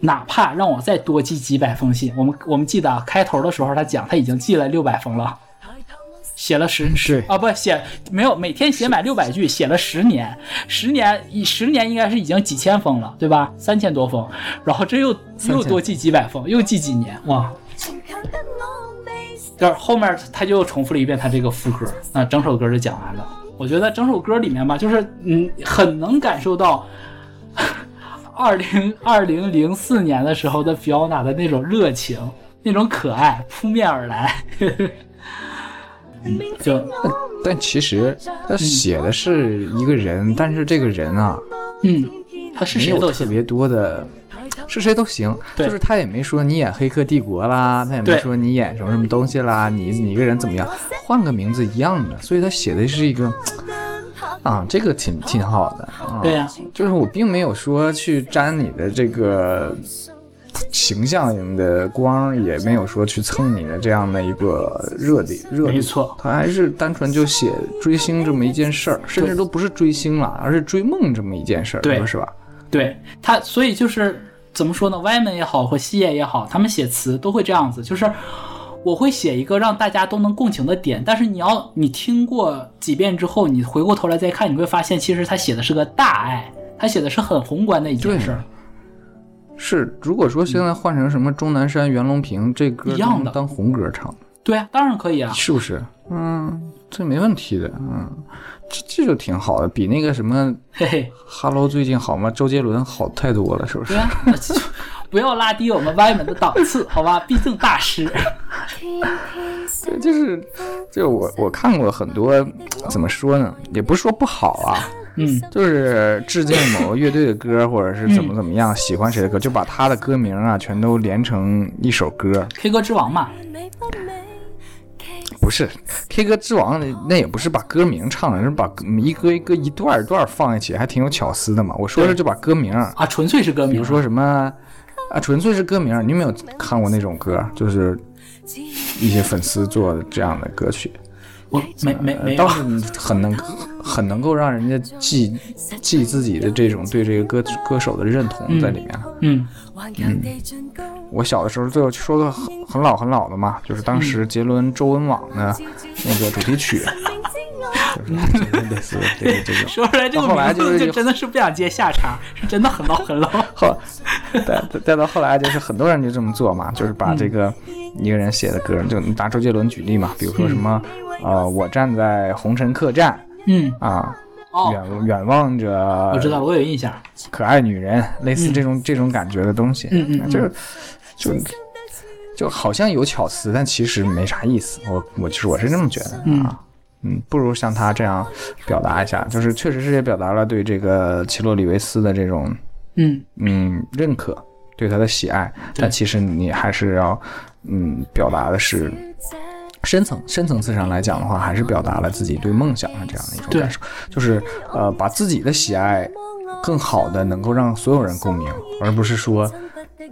哪怕让我再多寄几百封信。我们我们记得啊，开头的时候他讲他已经寄了六百封了，写了十是啊不写没有每天写满六百句，写了十年，十年以十年应该是已经几千封了，对吧？三千多封，然后这又又多寄几百封，又寄几年哇。”就是后面他就重复了一遍他这个副歌，那整首歌就讲完了。我觉得整首歌里面吧，就是嗯，很能感受到 二零二零零四年的时候的 Fiona 的那种热情，那种可爱扑面而来。就，但其实他写的是一个人，但是这个人啊，嗯，他是谁都特别多的。是谁都行，就是他也没说你演《黑客帝国》啦，他也没说你演什么什么东西啦，你你一个人怎么样，换个名字一样的，所以他写的是一个，啊，这个挺挺好的，对呀，就是我并没有说去沾你的这个形象的光，也没有说去蹭你的这样的一个热点热点。没错，他还是单纯就写追星这么一件事儿，甚至都不是追星了，而是追梦这么一件事儿，对，是吧？对他，所以就是怎么说呢？歪门也好，或西野也好，他们写词都会这样子，就是我会写一个让大家都能共情的点，但是你要你听过几遍之后，你回过头来再看，你会发现其实他写的是个大爱，他写的是很宏观的一件事。是，如果说现在换成什么钟南山、袁隆平这歌一样的当红歌唱，对啊，当然可以啊，是不是？嗯，这没问题的，嗯，这这就挺好的，比那个什么，嘿嘿，Hello 最近好吗？周杰伦好太多了，是不是？对啊，不要拉低我们歪门的档次，好吧？毕竟大师。对，就是，就我我看过很多，怎么说呢？也不是说不好啊。嗯，就是致敬某个乐队的歌，或者是怎么怎么样，喜欢谁的歌，就把他的歌名啊全都连成一首歌。K 歌之王嘛？不是，K 歌之王那也不是把歌名唱了，是把一歌一歌一段一段放一起，还挺有巧思的嘛。我说的就把歌名啊，纯粹是歌名，比如说什么啊，纯粹是歌名。你有没有看过那种歌？就是一些粉丝做的这样的歌曲。我没没没，倒是很能很能够让人家记记自己的这种对这个歌歌手的认同在里面。嗯嗯，我小的时候最后说个很很老很老的嘛，就是当时杰伦周文网的那个主题曲，就是类似这个这个。说出来这个名字就真的是不想接下茬，是真的很老很老。后再再到后来就是很多人就这么做嘛，就是把这个一个人写的歌，就拿周杰伦举例嘛，比如说什么。呃，我站在红尘客栈，嗯啊，远远望着，我知道了，我有印象，可爱女人，类似这种这种感觉的东西，嗯嗯，就是就就好像有巧思，但其实没啥意思，我我其实我是这么觉得啊，嗯，不如像他这样表达一下，就是确实是也表达了对这个奇洛里维斯的这种，嗯。嗯认可，对他的喜爱，但其实你还是要嗯表达的是。深层深层次上来讲的话，还是表达了自己对梦想的这样的一种感受，就是呃，把自己的喜爱更好的能够让所有人共鸣，而不是说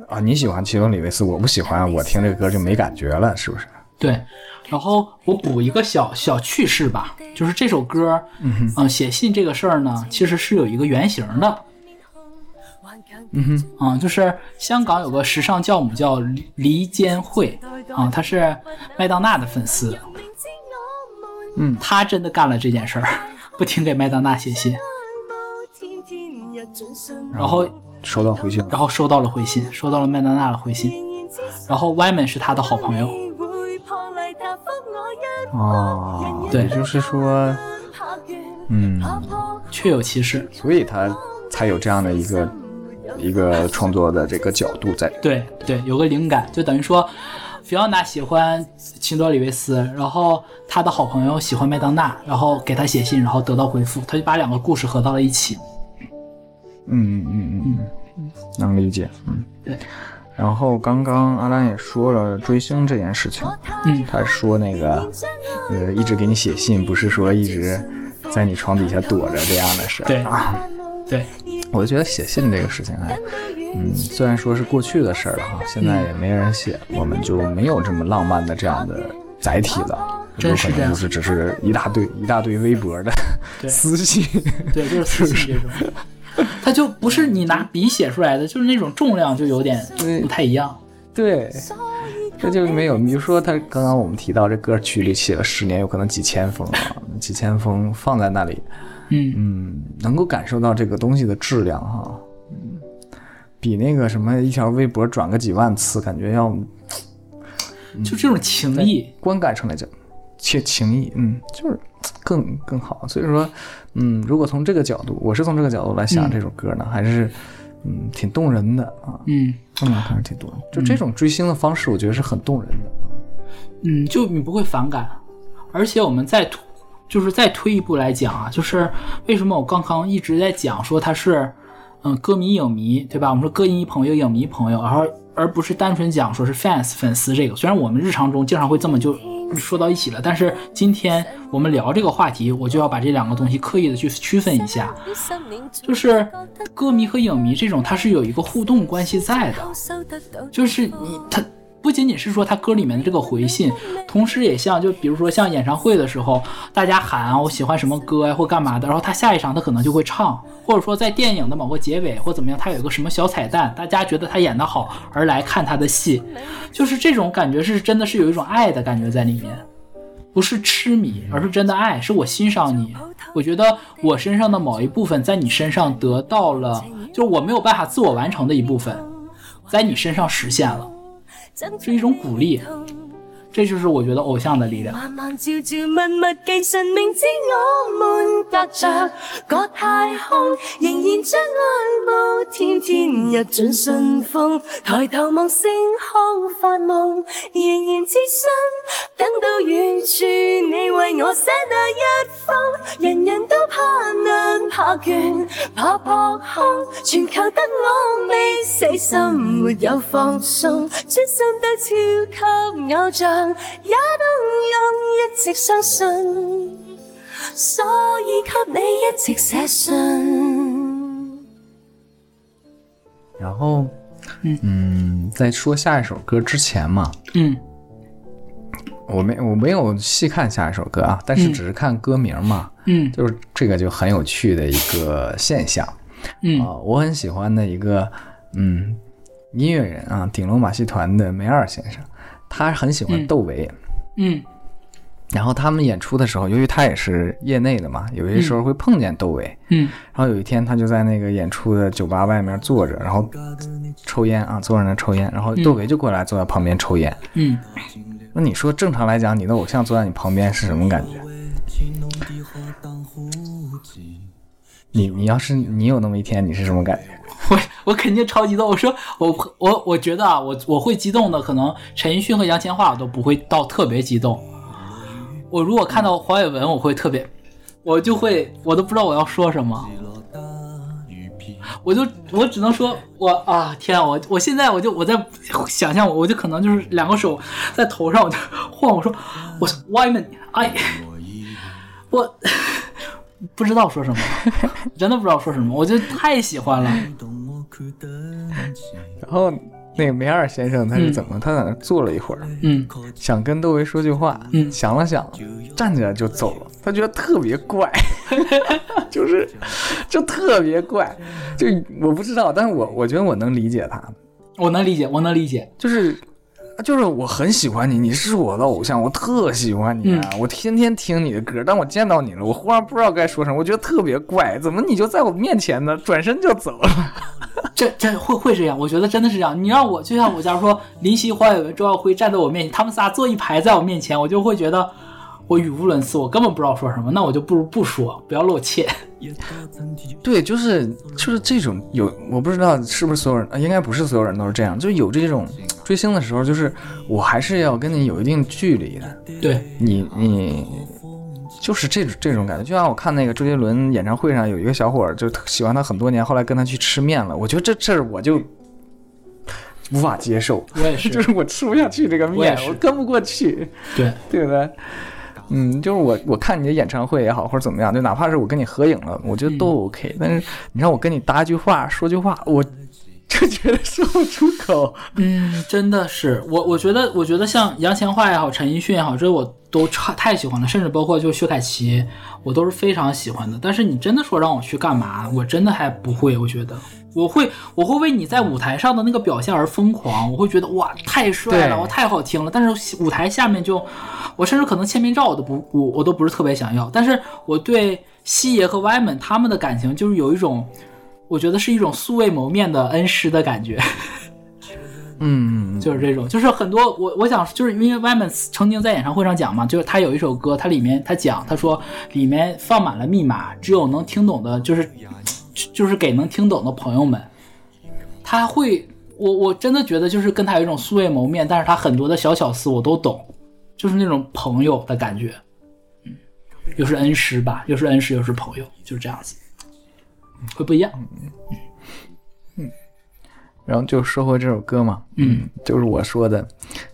啊你喜欢齐隆里维斯，我不喜欢，我听这个歌就没感觉了，是不是？对。然后我补一个小小趣事吧，就是这首歌，嗯，写信这个事儿呢，其实是有一个原型的。嗯哼，啊，就是香港有个时尚教母叫黎坚慧，啊，她是麦当娜的粉丝，嗯，她真的干了这件事儿，不停给麦当娜写信，然后收到回信，然后收到了回信，收到了麦当娜的回信，然后 Yman 是他的好朋友，哦，对，就是说，嗯，确有其事，所以他才有这样的一个。一个创作的这个角度在，对对，有个灵感，就等于说，菲奥娜喜欢秦多里维斯，然后他的好朋友喜欢麦当娜，然后给他写信，然后得到回复，他就把两个故事合到了一起。嗯嗯嗯嗯嗯，能理解。嗯，对。然后刚刚阿兰也说了追星这件事情，嗯，他说那个，呃，一直给你写信，不是说一直在你床底下躲着这样的事对啊，对。我就觉得写信这个事情，哎，嗯，虽然说是过去的事儿了哈，现在也没人写，我们就没有这么浪漫的这样的载体了，有可能就是只是一大堆一大堆微博的私信，对，就是私信这种，它就不是你拿笔写出来的，就是那种重量就有点不太一样，对，这就没有，比如说他刚刚我们提到这歌曲里写了十年，有可能几千封啊，几千封放在那里。嗯嗯，能够感受到这个东西的质量哈，嗯，比那个什么一条微博转个几万次，感觉要，就这种情谊，观感上来讲，且情谊，嗯，就是更更好。所以说，嗯，如果从这个角度，我是从这个角度来想这首歌呢，还是嗯挺动人的啊，嗯，这么看是挺动人。就这种追星的方式，我觉得是很动人的。嗯，就你不会反感，而且我们在。就是再推一步来讲啊，就是为什么我刚刚一直在讲说他是，嗯，歌迷影迷，对吧？我们说歌迷朋友、影迷朋友，然后而不是单纯讲说是 fans 粉丝这个。虽然我们日常中经常会这么就说到一起了。但是今天我们聊这个话题，我就要把这两个东西刻意的去区分一下，就是歌迷和影迷这种，它是有一个互动关系在的，就是你他。不仅仅是说他歌里面的这个回信，同时也像就比如说像演唱会的时候，大家喊啊我喜欢什么歌呀或干嘛的，然后他下一场他可能就会唱，或者说在电影的某个结尾或怎么样，他有一个什么小彩蛋，大家觉得他演得好而来看他的戏，就是这种感觉是真的是有一种爱的感觉在里面，不是痴迷，而是真的爱，是我欣赏你，我觉得我身上的某一部分在你身上得到了，就是我没有办法自我完成的一部分，在你身上实现了。是一种鼓励，这就是我觉得偶像的力量。慢慢照照默默记神明知我们隔着个太空，仍然将爱慕天天日进顺风。抬头望星空发梦，仍然自信等到远处你为我写那一封。人人都怕难怕倦怕扑空，全靠得我未死心没有放松。专心。超级偶像也都用一直相信，所以给你一直写信。然后，嗯，在说下一首歌之前嘛，嗯，我没我没有细看下一首歌啊，但是只是看歌名嘛，嗯，就是这个就很有趣的一个现象，嗯。啊，我很喜欢的一个，嗯。音乐人啊，顶楼马戏团的梅二先生，他很喜欢窦唯，嗯，然后他们演出的时候，由于他也是业内的嘛，有些时候会碰见窦唯，嗯，然后有一天他就在那个演出的酒吧外面坐着，然后抽烟啊，坐在那抽烟，然后窦唯就过来坐在旁边抽烟，嗯，那你说正常来讲，你的偶像坐在你旁边是什么感觉？你你要是你有那么一天，你是什么感觉？我我肯定超激动。我说我我我觉得啊，我我会激动的，可能陈奕迅和杨千嬅我都不会到特别激动。我如果看到黄伟文，我会特别，我就会我都不知道我要说什么。我就我只能说，我啊天啊，我我现在我就我在想象，我我就可能就是两个手在头上我就晃，我说我说 Wyman，哎，我。不知道说什么，真的不知道说什么，我就太喜欢了。然后那个梅二先生他是怎么？他在那坐了一会儿，嗯，想跟窦唯说句话，嗯，想了想，站起来就走了。他觉得特别怪，就是就特别怪，就我不知道，但是我我觉得我能理解他，我能理解，我能理解，就是。就是我很喜欢你，你是我的偶像，我特喜欢你啊！我天天听你的歌，但我见到你了，我忽然不知道该说什么，我觉得特别怪，怎么你就在我面前呢？转身就走了，这这会会这样？我觉得真的是这样。你让我就像我假如说林夕、黄伟文、周耀辉站在我面前，他们仨坐一排在我面前，我就会觉得。我语无伦次，我根本不知道说什么，那我就不如不说，不要露怯。对，就是就是这种有，我不知道是不是所有人，应该不是所有人都是这样，就有这种追星的时候，就是我还是要跟你有一定距离的。对你，你就是这种这种感觉，就像我看那个周杰伦演唱会上有一个小伙儿，就喜欢他很多年，后来跟他去吃面了，我觉得这事儿我就无法接受。我也是，就是我吃不下去这个面，我跟不过去。对，对不对？嗯，就是我我看你的演唱会也好，或者怎么样，就哪怕是我跟你合影了，我觉得都 OK。但是你让我跟你搭句话说句话，我就觉得 说不出口。嗯，真的是我，我觉得，我觉得像杨千嬅也好，陈奕迅也好，这我都超太喜欢了，甚至包括就薛凯琪，我都是非常喜欢的。但是你真的说让我去干嘛，我真的还不会，我觉得。我会，我会为你在舞台上的那个表现而疯狂。我会觉得哇，太帅了，我太好听了。但是舞台下面就，我甚至可能签名照我都不，我我都不是特别想要。但是我对西爷和 Y 们他们的感情，就是有一种，我觉得是一种素未谋面的恩师的感觉。嗯，就是这种，就是很多我我想，就是因为们曾经在演唱会上讲嘛，就是他有一首歌，他里面他讲，他说里面放满了密码，只有能听懂的，就是。就是给能听懂的朋友们，他会，我我真的觉得就是跟他有一种素未谋面，但是他很多的小巧思我都懂，就是那种朋友的感觉，嗯，又是恩师吧，又是恩师又是朋友，就是这样子，会不一样，嗯。嗯，然后就说回这首歌嘛，嗯，就是我说的，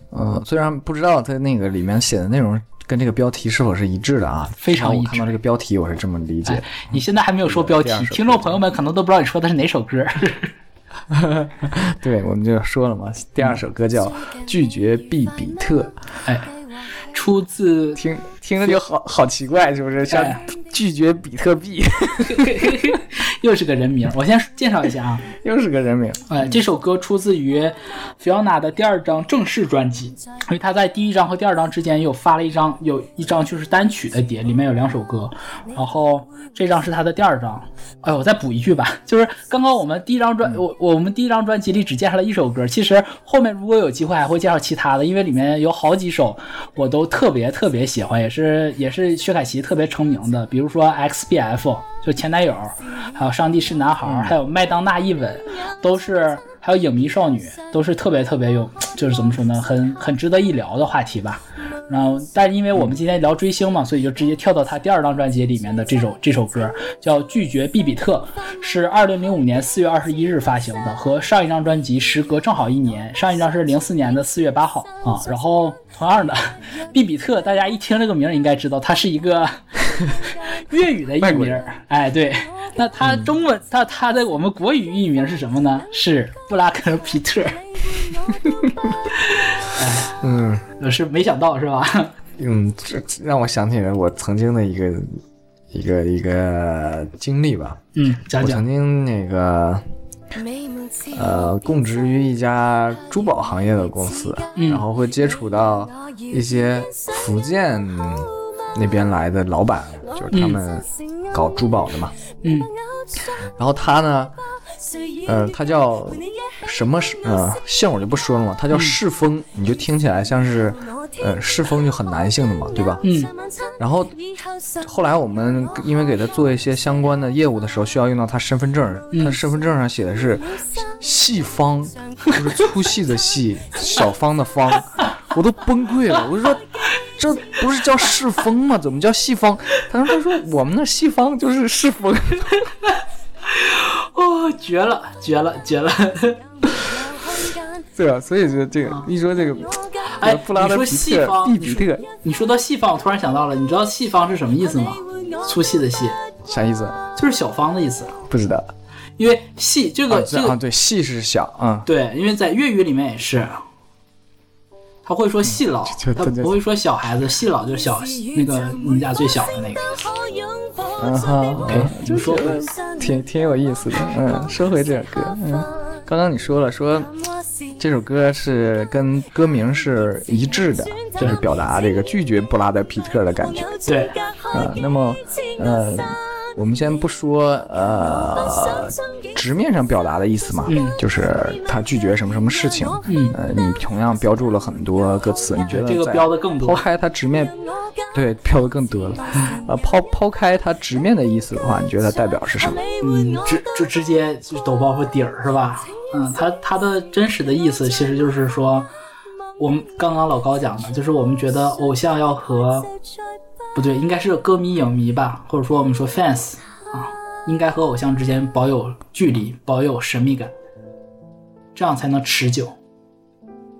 呃，虽然不知道他那个里面写的内容跟这个标题是否是一致的啊，非常一致。我看到这个标题，我是这么理解。你现在还没有说标题，听众朋友们可能都不知道你说的是哪首歌。对，我们就说了嘛，第二首歌叫《拒绝毕比特》。哎。出自听听着就好好奇怪，是不是？像拒绝比特币，又是个人名。我先介绍一下啊，又是个人名。哎，这首歌出自于 Fiona 的第二张正式专辑，因为他在第一张和第二张之间又发了一张，有一张就是单曲的碟，里面有两首歌。然后这张是他的第二张。哎，我再补一句吧，就是刚刚我们第一张专，我我们第一张专辑里只介绍了一首歌，其实后面如果有机会还会介绍其他的，因为里面有好几首我都。特别特别喜欢，也是也是薛凯琪特别成名的，比如说 X B F 就前男友，还有上帝是男孩，还有麦当娜一吻，都是还有影迷少女，都是特别特别有，就是怎么说呢，很很值得一聊的话题吧。然后，但是因为我们今天聊追星嘛，所以就直接跳到他第二张专辑里面的这首这首歌，叫《拒绝比比特》，是二零零五年四月二十一日发行的，和上一张专辑时隔正好一年，上一张是零四年的四月八号啊。然后同样的，比比特，大家一听这个名应该知道，它是一个 粤语的译名。哎，对，那它中文，它它的我们国语译名是什么呢？是布拉克皮特。嗯，是没想到是吧？嗯，这让我想起了我曾经的一个一个一个经历吧。嗯，讲讲。我曾经那个呃，供职于一家珠宝行业的公司，然后会接触到一些福建那边来的老板，就是他们搞珠宝的嘛。嗯，然后他呢？呃，他叫什么？呃，姓我就不说了嘛。他叫世峰，你就听起来像是，呃，世峰就很男性的嘛，对吧？嗯。然后后来我们因为给他做一些相关的业务的时候，需要用到他身份证。他身份证上写的是细方，就是粗细的细，小方的方，我都崩溃了。我说这不是叫世风吗？怎么叫细方？他说他说我们那细方就是世风。哦，绝了，绝了，绝了！对啊，所以说这个一说这个，哎，布拉德皮特，特，你说到细方，我突然想到了，你知道细方是什么意思吗？粗细的细，啥意思？就是小方的意思。不知道，因为细这个这个对细是小，嗯，对，因为在粤语里面也是，他会说细佬，他不会说小孩子，细佬就是小那个你们家最小的那个。嗯哈，就说挺挺有意思的。嗯，说回这首歌，嗯，刚刚你说了，说这首歌是跟歌名是一致的，就是表达这个拒绝布拉德皮特的感觉。对，啊，那么，呃。我们先不说，呃，直面上表达的意思嘛，嗯，就是他拒绝什么什么事情，嗯，呃，你同样标注了很多歌词，你觉得这个标的更多？抛开他直面，对，标的更多了，呃，抛抛开他直面的意思的话，你觉得它代表是什么？嗯，直就直接就抖包袱底儿是吧？嗯，他他的真实的意思其实就是说，我们刚刚老高讲的，就是我们觉得偶像要和。不对，应该是歌迷、影迷吧，或者说我们说 fans 啊，应该和偶像之间保有距离，保有神秘感，这样才能持久，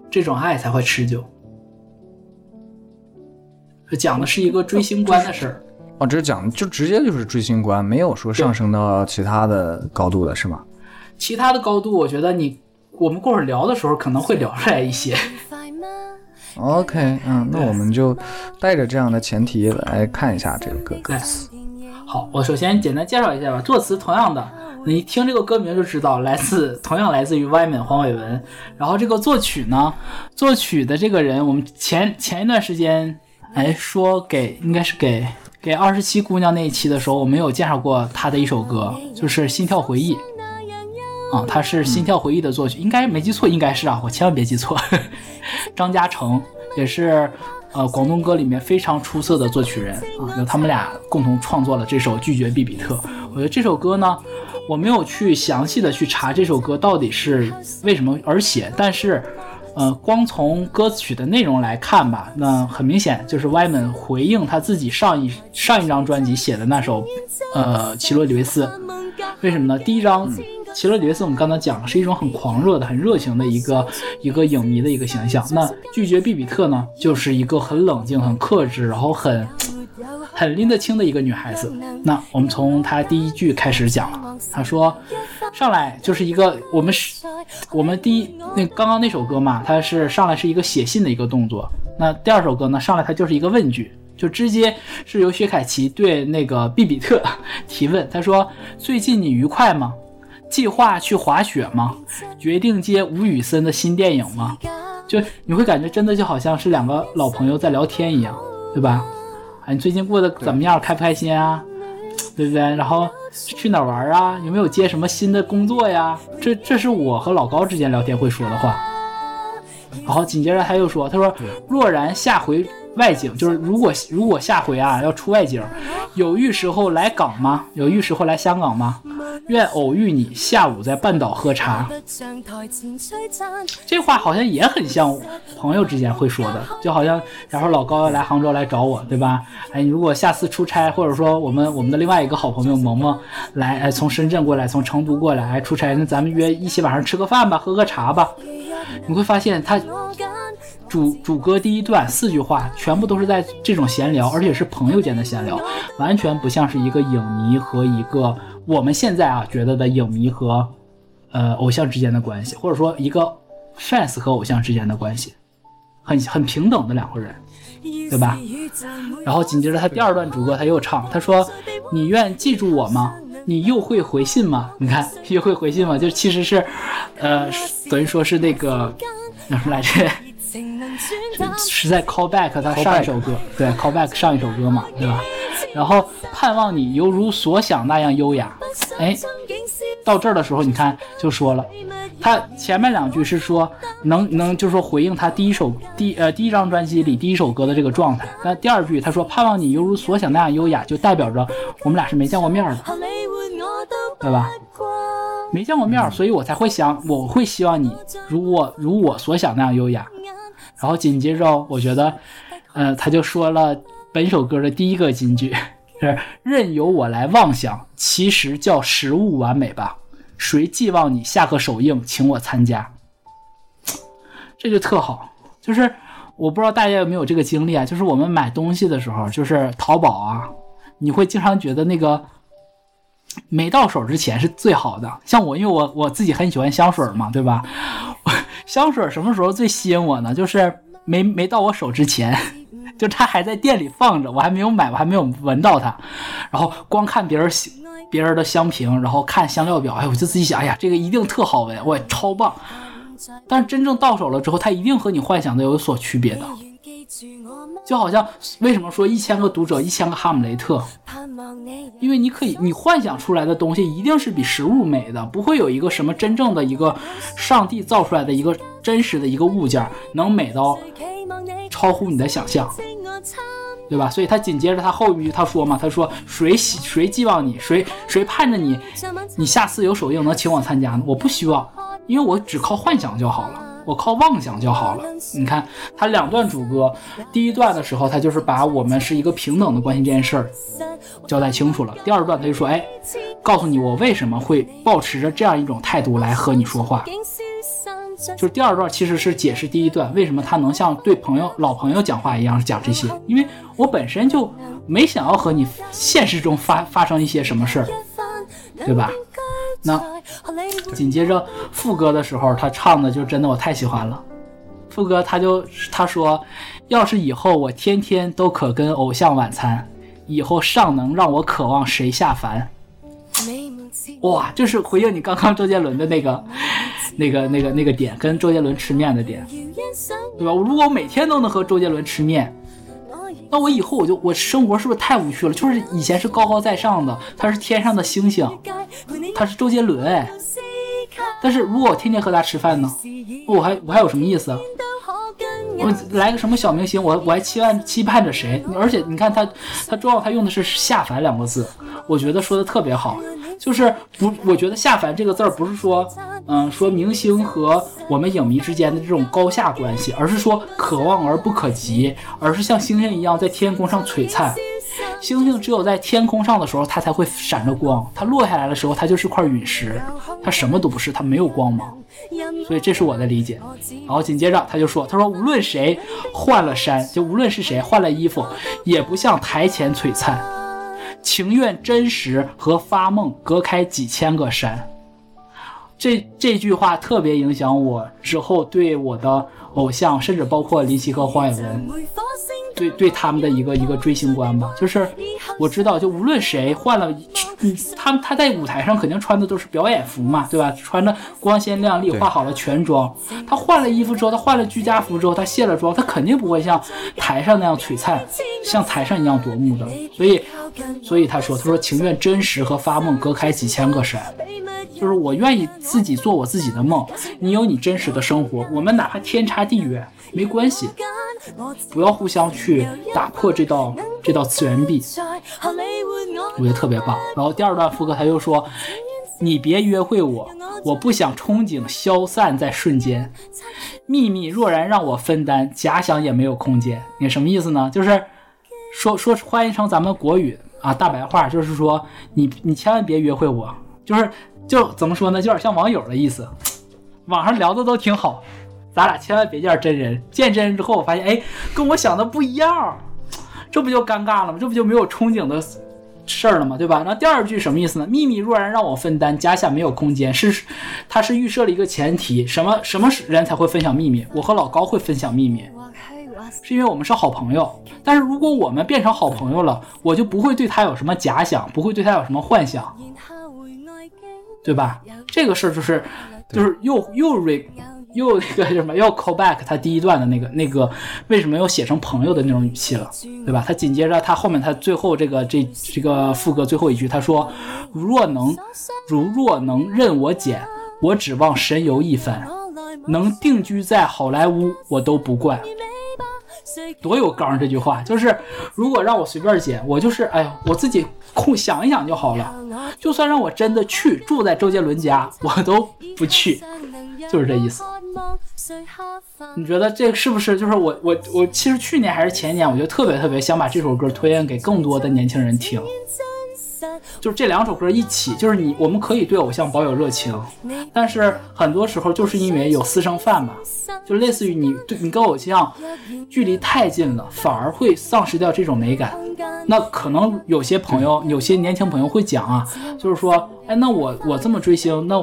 这种爱才会持久。讲的是一个追星观的事儿。哦，这是讲就直接就是追星观，没有说上升到其他的高度的是吗？其他的高度，我觉得你我们过会儿聊的时候可能会聊出来一些。OK，嗯，那我们就带着这样的前提来看一下这个歌歌词。好，我首先简单介绍一下吧。作词同样的，你听这个歌名就知道，来自同样来自于 Y 门黄伟文。然后这个作曲呢，作曲的这个人，我们前前一段时间，哎，说给应该是给给二十七姑娘那一期的时候，我们有介绍过他的一首歌，就是《心跳回忆》啊，他是《心跳回忆》的作曲，应该没记错，应该是啊，我千万别记错。张嘉成也是，呃，广东歌里面非常出色的作曲人啊。由他们俩共同创作了这首《拒绝比比特》。我觉得这首歌呢，我没有去详细的去查这首歌到底是为什么而写，但是，呃，光从歌曲的内容来看吧，那很明显就是 Y 门回应他自己上一上一张专辑写的那首，呃，《奇洛里维斯》。为什么呢？第一张。奇勒·杰斯我们刚才讲了，是一种很狂热的、很热情的一个一个影迷的一个形象。那拒绝比比特呢，就是一个很冷静、很克制，然后很很拎得清的一个女孩子。那我们从她第一句开始讲了，她说上来就是一个我们是，我们第一那刚刚那首歌嘛，它是上来是一个写信的一个动作。那第二首歌呢，上来它就是一个问句。就直接是由薛凯琪对那个毕比特 提问，他说：“最近你愉快吗？计划去滑雪吗？决定接吴宇森的新电影吗？”就你会感觉真的就好像是两个老朋友在聊天一样，对吧？啊，你最近过得怎么样？开不开心啊？对不对？然后去哪玩啊？有没有接什么新的工作呀？这这是我和老高之间聊天会说的话。然后紧接着他又说：“他说若然下回。”外景就是如果如果下回啊要出外景，有遇时候来港吗？有遇时候来香港吗？愿偶遇你，下午在半岛喝茶。这话好像也很像朋友之间会说的，就好像假如老高要来杭州来找我，对吧？哎，你如果下次出差，或者说我们我们的另外一个好朋友萌萌来，哎，从深圳过来，从成都过来，哎，出差，那咱们约一起晚上吃个饭吧，喝个茶吧。你会发现他。主主歌第一段四句话全部都是在这种闲聊，而且是朋友间的闲聊，完全不像是一个影迷和一个我们现在啊觉得的影迷和呃偶像之间的关系，或者说一个 fans 和偶像之间的关系，很很平等的两个人，对吧？然后紧接着他第二段主歌他又唱，他说：“你愿记住我吗？你又会回信吗？你看又会回信吗？就其实是，呃，等于说是那个那什么来着？”是在 call back 他上一首歌，对 call back 上一首歌嘛，对吧？然后盼望你犹如所想那样优雅。哎，到这儿的时候，你看就说了，他前面两句是说能能就是说回应他第一首第呃第一张专辑里第一首歌的这个状态。那第二句他说盼望你犹如所想那样优雅，就代表着我们俩是没见过面的，对吧？没见过面，所以我才会想我会希望你如我如我所想那样优雅。然后紧接着，我觉得，呃，他就说了本首歌的第一个金句，是“任由我来妄想，其实叫食物完美吧？谁寄望你下个首映请我参加？”这就特好，就是我不知道大家有没有这个经历啊？就是我们买东西的时候，就是淘宝啊，你会经常觉得那个没到手之前是最好的。像我，因为我我自己很喜欢香水嘛，对吧？香水什么时候最吸引我呢？就是没没到我手之前，就它还在店里放着，我还没有买，我还没有闻到它，然后光看别人别人的香评，然后看香料表，哎，我就自己想，哎呀，这个一定特好闻，我超棒。但是真正到手了之后，它一定和你幻想的有所区别的。就好像为什么说一千个读者一千个哈姆雷特？因为你可以，你幻想出来的东西一定是比实物美的，不会有一个什么真正的一个上帝造出来的一个真实的一个物件能美到超乎你的想象，对吧？所以他紧接着他后一句他说嘛，他说谁谁寄望你，谁谁盼着你，你下次有首映能请我参加呢？我不希望，因为我只靠幻想就好了。我靠妄想就好了。你看他两段主歌，第一段的时候，他就是把我们是一个平等的关系这件事儿交代清楚了。第二段他就说，哎，告诉你我为什么会保持着这样一种态度来和你说话。就是第二段其实是解释第一段为什么他能像对朋友、老朋友讲话一样讲这些，因为我本身就没想要和你现实中发发生一些什么事儿，对吧？那紧接着副歌的时候，他唱的就真的我太喜欢了。副歌他就他说，要是以后我天天都可跟偶像晚餐，以后尚能让我渴望谁下凡？哇，就是回应你刚刚周杰伦的那个、那个、那个、那个点，跟周杰伦吃面的点，对吧？如果我每天都能和周杰伦吃面。那我以后我就我生活是不是太无趣了？就是以前是高高在上的，他是天上的星星，他是周杰伦哎。但是如果我天天和他吃饭呢，我还我还有什么意思？我来个什么小明星，我我还期盼期盼着谁？而且你看他他重要，他用的是下凡两个字，我觉得说的特别好。就是不，我觉得下凡这个字儿不是说，嗯，说明星和我们影迷之间的这种高下关系，而是说可望而不可及，而是像星星一样在天空上璀璨。星星只有在天空上的时候，它才会闪着光；它落下来的时候，它就是块陨石，它什么都不是，它没有光芒。所以这是我的理解。然后紧接着他就说：“他说无论谁换了衫，就无论是谁换了衣服，也不像台前璀璨，情愿真实和发梦隔开几千个山。”这这句话特别影响我之后对我的偶像，甚至包括林夕和黄伟文。对对他们的一个一个追星观吧，就是我知道，就无论谁换了，嗯，他他在舞台上肯定穿的都是表演服嘛，对吧？穿着光鲜亮丽，化好了全妆。他换了衣服之后，他换了居家服之后，他卸了妆，他肯定不会像台上那样璀璨，像台上一样夺目的。所以，所以他说，他说情愿真实和发梦隔开几千个山，就是我愿意自己做我自己的梦，你有你真实的生活，我们哪怕天差地远。没关系，不要互相去打破这道这道次元壁，我觉得特别棒。然后第二段副歌他又说：“你别约会我，我不想憧憬消散在瞬间。秘密若然让我分担，假想也没有空间。”你什么意思呢？就是说说翻译成咱们国语啊大白话，就是说你你千万别约会我，就是就怎么说呢？有点像网友的意思，网上聊的都挺好。咱俩千万别见真人，见真人之后，我发现，哎，跟我想的不一样，这不就尴尬了吗？这不就没有憧憬的事儿了吗？对吧？那第二句什么意思呢？秘密若然让我分担，家下没有空间，是，他是预设了一个前提，什么什么人才会分享秘密？我和老高会分享秘密，是因为我们是好朋友。但是如果我们变成好朋友了，我就不会对他有什么假想，不会对他有什么幻想，对吧？这个事儿就是，就是又又 re。又那个什么，又 call back 他第一段的那个那个，为什么又写成朋友的那种语气了，对吧？他紧接着他后面他最后这个这这个副歌最后一句，他说：“如若能如若能任我剪，我指望神游一番，能定居在好莱坞，我都不怪。”多有刚这句话，就是如果让我随便剪，我就是哎呀，我自己空想一想就好了。就算让我真的去住在周杰伦家，我都不去，就是这意思。你觉得这是不是就是我我我？其实去年还是前年，我就特别特别想把这首歌推荐给更多的年轻人听。就是这两首歌一起，就是你我们可以对偶像保有热情，但是很多时候就是因为有私生饭吧，就类似于你对你跟偶像距离太近了，反而会丧失掉这种美感。那可能有些朋友，有些年轻朋友会讲啊，就是说，哎，那我我这么追星，那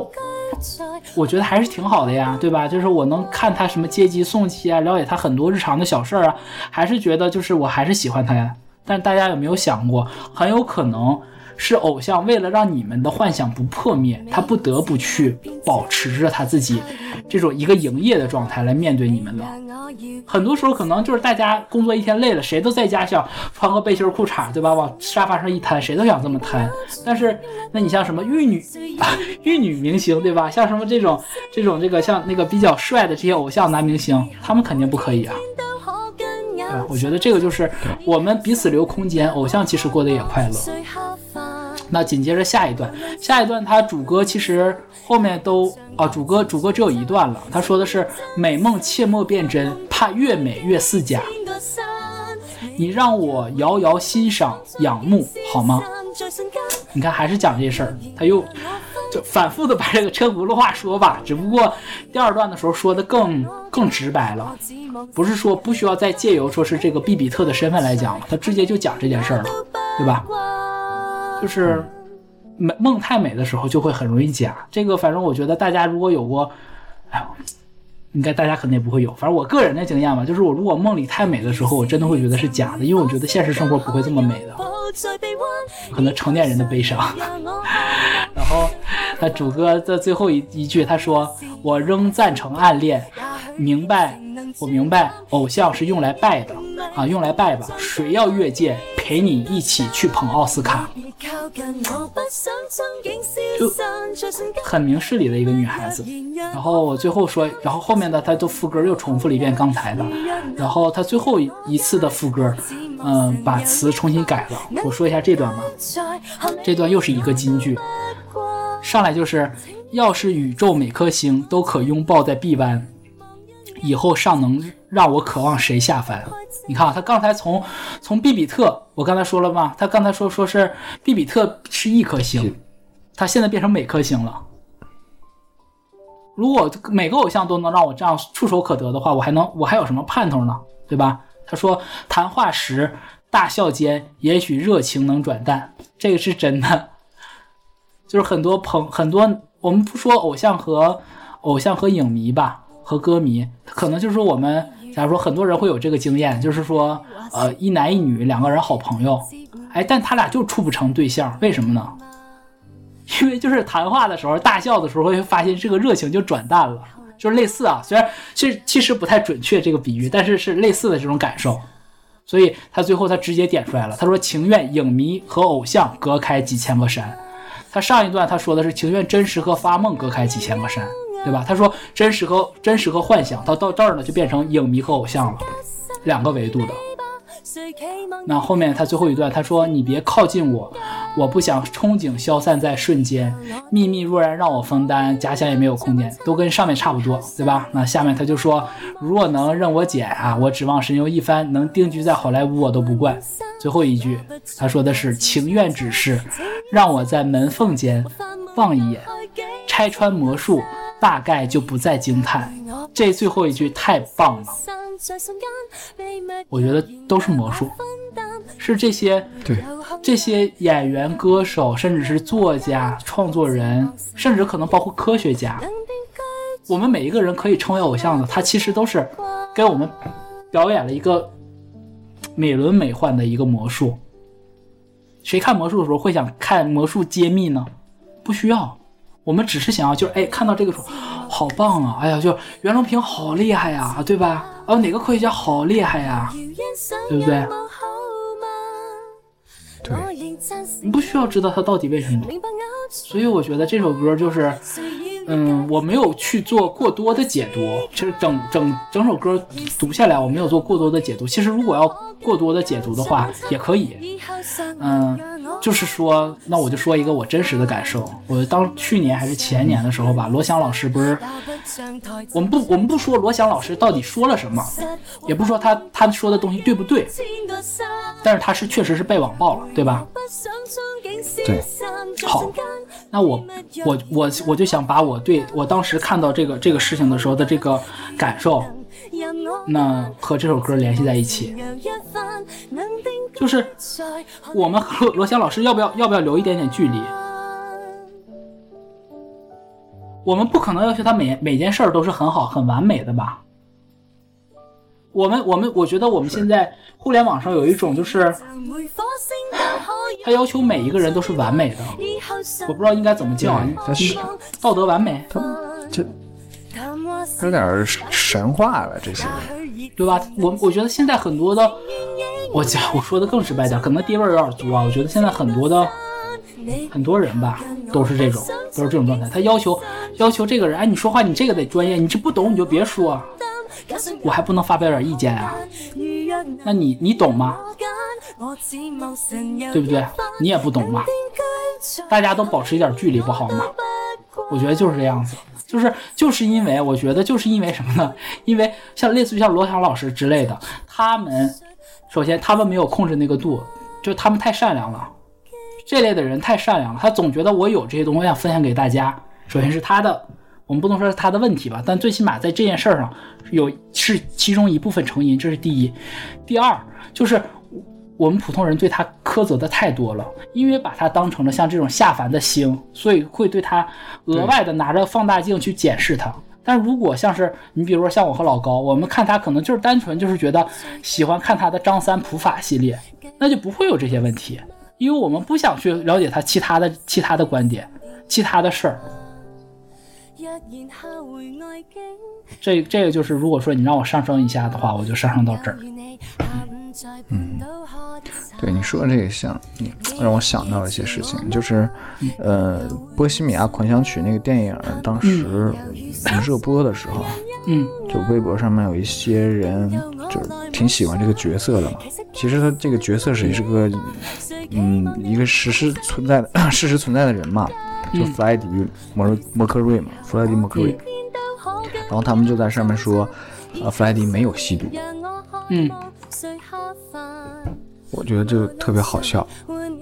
我觉得还是挺好的呀，对吧？就是我能看他什么接机送机啊，了解他很多日常的小事儿啊，还是觉得就是我还是喜欢他呀。但大家有没有想过，很有可能？是偶像为了让你们的幻想不破灭，他不得不去保持着他自己这种一个营业的状态来面对你们的。很多时候可能就是大家工作一天累了，谁都在家想穿个背心裤衩，对吧？往沙发上一瘫，谁都想这么瘫。但是，那你像什么玉女、玉女明星，对吧？像什么这种、这种这个像那个比较帅的这些偶像男明星，他们肯定不可以啊。对，我觉得这个就是我们彼此留空间，偶像其实过得也快乐。那紧接着下一段，下一段他主歌其实后面都啊，主歌主歌只有一段了。他说的是美梦切莫变真，怕越美越似假。你让我遥遥欣赏仰慕好吗？你看还是讲这事儿，他又就反复的把这个车轱辘话说吧。只不过第二段的时候说的更更直白了，不是说不需要再借由说是这个毕比特的身份来讲了，他直接就讲这件事儿了，对吧？就是美梦太美的时候就会很容易假，这个反正我觉得大家如果有过，哎，应该大家肯定也不会有。反正我个人的经验吧，就是我如果梦里太美的时候，我真的会觉得是假的，因为我觉得现实生活不会这么美的，可能成年人的悲伤。然后他主歌的最后一一句，他说：“我仍赞成暗恋，明白，我明白，偶像是用来拜的啊，用来拜吧，谁要越界？”陪你一起去捧奥斯卡，就很明事理的一个女孩子。然后我最后说，然后后面的她都副歌又重复了一遍刚才的，然后她最后一次的副歌，嗯，把词重新改了。我说一下这段吧，这段又是一个金句，上来就是：要是宇宙每颗星都可拥抱在臂弯。以后尚能让我渴望谁下凡？你看啊，他刚才从从毕比特，我刚才说了吗？他刚才说说是毕比特是一颗星，他现在变成每颗星了。如果每个偶像都能让我这样触手可得的话，我还能我还有什么盼头呢？对吧？他说谈话时大笑间，也许热情能转淡，这个是真的。就是很多朋很多，我们不说偶像和偶像和影迷吧，和歌迷，可能就是说我们，假如说很多人会有这个经验，就是说，呃，一男一女两个人好朋友，哎，但他俩就处不成对象，为什么呢？因为就是谈话的时候，大笑的时候，会发现这个热情就转淡了，就是类似啊，虽然其实其实不太准确这个比喻，但是是类似的这种感受，所以他最后他直接点出来了，他说情愿影迷和偶像隔开几千个山，他上一段他说的是情愿真实和发梦隔开几千个山，对吧？他说真实和真实和幻想，到到这儿呢就变成影迷和偶像了，两个维度的。那后面他最后一段，他说：“你别靠近我，我不想憧憬消散在瞬间。秘密若然让我分担，假想也没有空间，都跟上面差不多，对吧？”那下面他就说：“若能任我捡啊，我指望神游一番，能定居在好莱坞我都不怪。”最后一句他说的是：“情愿只是让我在门缝间望一眼，拆穿魔术，大概就不再惊叹。”这最后一句太棒了。我觉得都是魔术，是这些对这些演员、歌手，甚至是作家、创作人，甚至可能包括科学家，我们每一个人可以成为偶像的，他其实都是给我们表演了一个美轮美奂的一个魔术。谁看魔术的时候会想看魔术揭秘呢？不需要，我们只是想要就是哎看到这个时候 好棒啊！哎呀，就袁隆平好厉害呀，对吧？哦，哪个科学家好厉害呀？对不对？对，你不需要知道他到底为什么。所以我觉得这首歌就是，嗯，我没有去做过多的解读。其实整整整首歌读下来，我没有做过多的解读。其实如果要过多的解读的话，也可以。嗯。就是说，那我就说一个我真实的感受。我当去年还是前年的时候吧，罗翔老师不是，我们不我们不说罗翔老师到底说了什么，也不说他他说的东西对不对，但是他是确实是被网暴了，对吧？对。好，那我我我我就想把我对我当时看到这个这个事情的时候的这个感受。那和这首歌联系在一起，就是我们和罗翔老师要不要要不要留一点点距离？我们不可能要求他每每件事儿都是很好很完美的吧？我们我们我觉得我们现在互联网上有一种就是，他要求每一个人都是完美的，我不知道应该怎么叫，道德完美，这。有点神话了，这些，对吧？我我觉得现在很多的，我讲我说的更直白点，可能爹味有点足啊。我觉得现在很多的很多人吧，都是这种，都是这种状态。他要求要求这个人，哎，你说话你这个得专业，你这不懂你就别说，我还不能发表点意见啊？那你你懂吗？对不对？你也不懂吗？大家都保持一点距离不好吗？我觉得就是这样子。就是就是因为我觉得就是因为什么呢？因为像类似于像罗翔老师之类的，他们首先他们没有控制那个度，就他们太善良了。这类的人太善良了，他总觉得我有这些东西想分享给大家。首先是他的，我们不能说是他的问题吧，但最起码在这件事儿上有是其中一部分成因，这是第一。第二就是。我们普通人对他苛责的太多了，因为把他当成了像这种下凡的星，所以会对他额外的拿着放大镜去检视他。但如果像是你，比如说像我和老高，我们看他可能就是单纯就是觉得喜欢看他的张三普法系列，那就不会有这些问题，因为我们不想去了解他其他的其他的观点、其他的事儿。这这个就是，如果说你让我上升一下的话，我就上升到这儿。嗯，对你说的这个像，让我想到了一些事情，就是，呃，《波西米亚狂想曲》那个电影当时热播的时候，嗯，就微博上面有一些人就挺喜欢这个角色的嘛。其实他这个角色是是个，嗯，一个实实存在的 事实存在的人嘛，就弗莱迪·莫莫克瑞嘛，弗莱迪·莫克瑞。然后他们就在上面说。呃，弗莱迪没有吸毒。嗯，我觉得就特别好笑，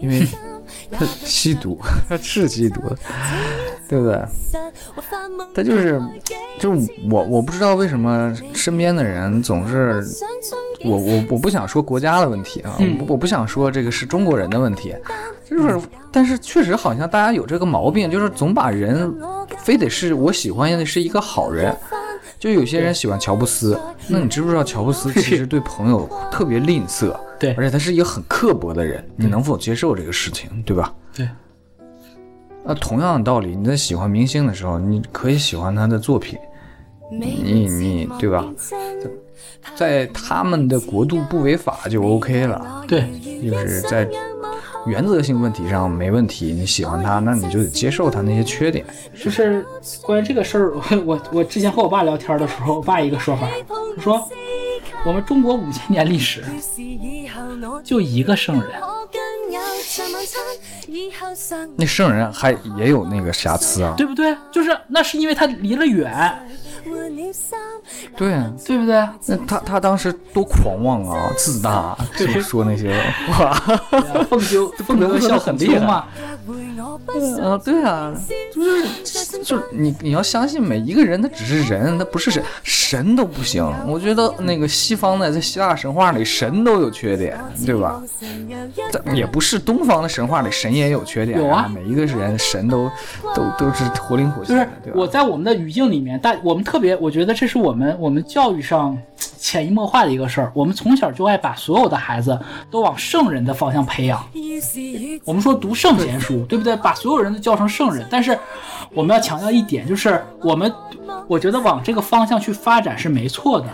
因为他吸毒，他是吸毒，对不对？他就是，就是我，我不知道为什么身边的人总是，我我我不想说国家的问题啊，我不想说这个是中国人的问题，就是，但是确实好像大家有这个毛病，就是总把人非得是我喜欢的是一个好人。就有些人喜欢乔布斯，那你知不知道乔布斯其实对朋友 特别吝啬，对，而且他是一个很刻薄的人，你能否接受这个事情，对吧？对。那同样的道理，你在喜欢明星的时候，你可以喜欢他的作品，你你对吧？在他们的国度不违法就 OK 了，对，就是在。原则性问题上没问题，你喜欢他，那你就得接受他那些缺点。就是关于这个事儿，我我我之前和我爸聊天的时候，我爸一个说法，他说我们中国五千年历史就一个圣人，那圣人还也有那个瑕疵啊，对不对？就是那是因为他离了远。对啊，对不对？那他他当时多狂妄啊，自大，就说那些话，凤修凤修笑很厉害。嗯，对啊，就是就你你要相信每一个人，他只是人，他不是神，神都不行。我觉得那个西方的在希腊神话里，神都有缺点，对吧？也不是东方的神话里，神也有缺点。有啊，每一个人神都都都是活灵活现。就是我在我们的语境里面，但我们特别，我觉得这是我们我们教育上潜移默化的一个事儿。我们从小就爱把所有的孩子都往圣人的方向培养。我们说读圣贤书，对不对？把所有人都叫成圣人，但是我们要强调一点，就是我们，我觉得往这个方向去发展是没错的，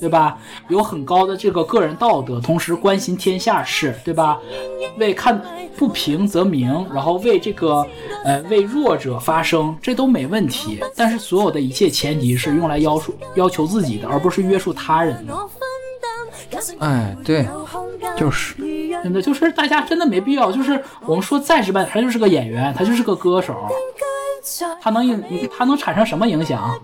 对吧？有很高的这个个人道德，同时关心天下事，对吧？为看不平则鸣，然后为这个呃为弱者发声，这都没问题。但是所有的一切前提是用来要求要求自己的，而不是约束他人的。哎，对，就是，真的就是大家真的没必要。就是我们说再直白，他就是个演员，他就是个歌手，他能影，他能产生什么影响？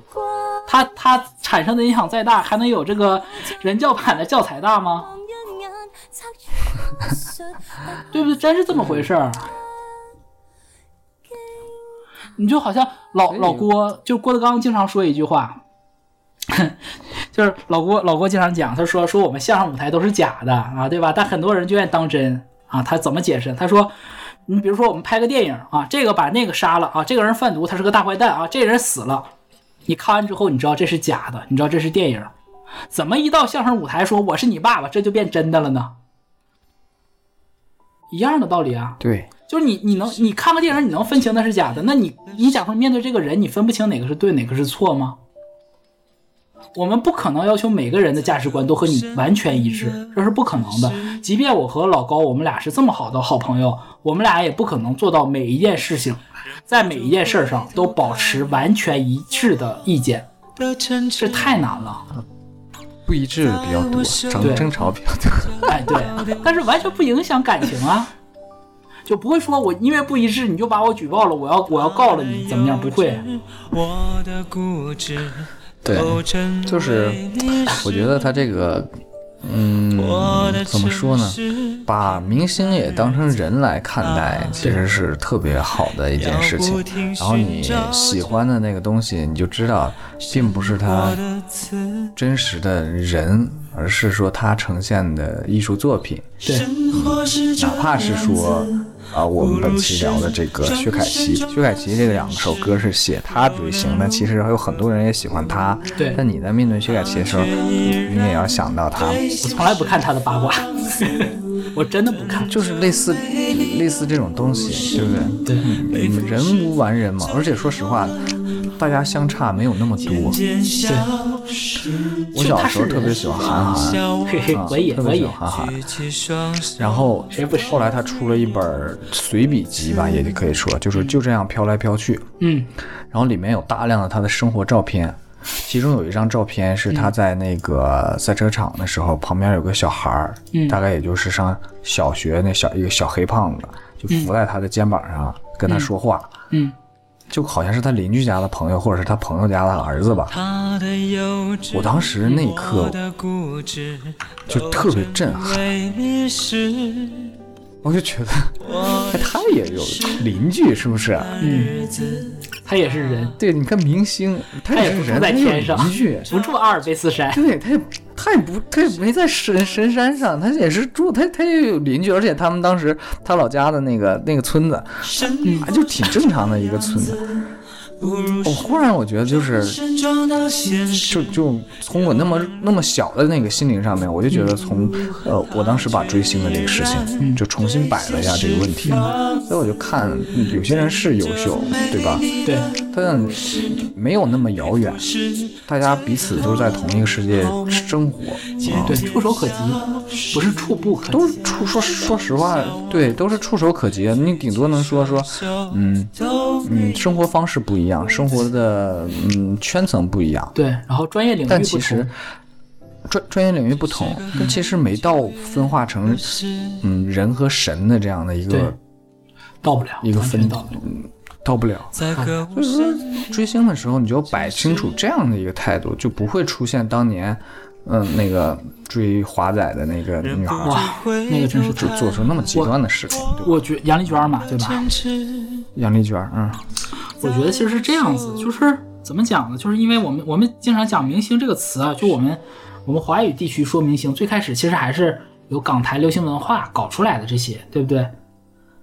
他他产生的影响再大，还能有这个人教版的教材大吗？对不对？真是这么回事儿。你就好像老老郭，就郭德纲经常说一句话。就是老郭，老郭经常讲，他说说我们相声舞台都是假的啊，对吧？但很多人就愿意当真啊。他怎么解释？他说，你比如说我们拍个电影啊，这个把那个杀了啊，这个人贩毒，他是个大坏蛋啊，这人死了。你看完之后，你知道这是假的，你知道这是电影。怎么一到相声舞台说我是你爸爸，这就变真的了呢？一样的道理啊。对，就是你你能你看个电影，你能分清那是假的？那你你假如面对这个人，你分不清哪个是对，哪个是错吗？我们不可能要求每个人的价值观都和你完全一致，这是不可能的。即便我和老高，我们俩是这么好的好朋友，我们俩也不可能做到每一件事情，在每一件事上都保持完全一致的意见，这太难了。不一致比较多，争争吵比较多。哎，对，但是完全不影响感情啊，就不会说我因为不一致你就把我举报了，我要我要告了你怎么样？不会。对，就是我觉得他这个，嗯，怎么说呢？把明星也当成人来看待，其实是特别好的一件事情。然后你喜欢的那个东西，你就知道，并不是他真实的人，而是说他呈现的艺术作品。对，哪怕是说。啊，我们本期聊的这个薛凯琪，薛凯琪这两首歌是写他追星，那其实还有很多人也喜欢他。对，但你在面对薛凯琪的时候，你也要想到他。我从来不看他的八卦，我真的不看，就是类似类似这种东西，对不对？对，人无完人嘛，而且说实话。大家相差没有那么多。对，我小时候特别喜欢韩寒，嘿嘿我也特别喜欢韩寒。然后后来他出了一本随笔集吧，也可以说就是就这样飘来飘去。嗯，然后里面有大量的他的生活照片，其中有一张照片是他在那个赛车场的时候，旁边有个小孩儿，大概也就是上小学那小一个小黑胖子，就伏在他的肩膀上跟他说话。嗯。就好像是他邻居家的朋友，或者是他朋友家的儿子吧。我当时那一刻就特别震撼，我就觉得，哎，他也有邻居，是不是？嗯。他也是人，对，你看明星，他也是人，在天上，不住阿尔卑斯山，对，他也他也不他也没在深深山上，他也是住他他也有邻居，而且他们当时他老家的那个那个村子，啊，就挺正常的一个村子。我忽然我觉得就是，就就从我那么那么小的那个心灵上面，我就觉得从呃，我当时把追星的这个事情就重新摆了一下这个问题，所以我就看有些人是优秀，对吧？对，但没有那么遥远，大家彼此都在同一个世界生活，对，触手可及，不是触不可及，都是触说说实话，对，都是触手可及，你顶多能说说，嗯嗯，生活方式不一样。生活的嗯圈层不一样，对，然后专业领域但其实专专业领域不同，但其实没到分化成嗯人和神的这样的一个到不了一个分到到不了。所以说追星的时候，你就摆清楚这样的一个态度，就不会出现当年嗯那个追华仔的那个女孩哇，那个真是就做出那么极端的事情。我觉杨丽娟嘛，对吧？杨丽娟，嗯。我觉得其实是这样子，就是怎么讲呢？就是因为我们我们经常讲明星这个词啊，就我们我们华语地区说明星，最开始其实还是由港台流行文化搞出来的这些，对不对？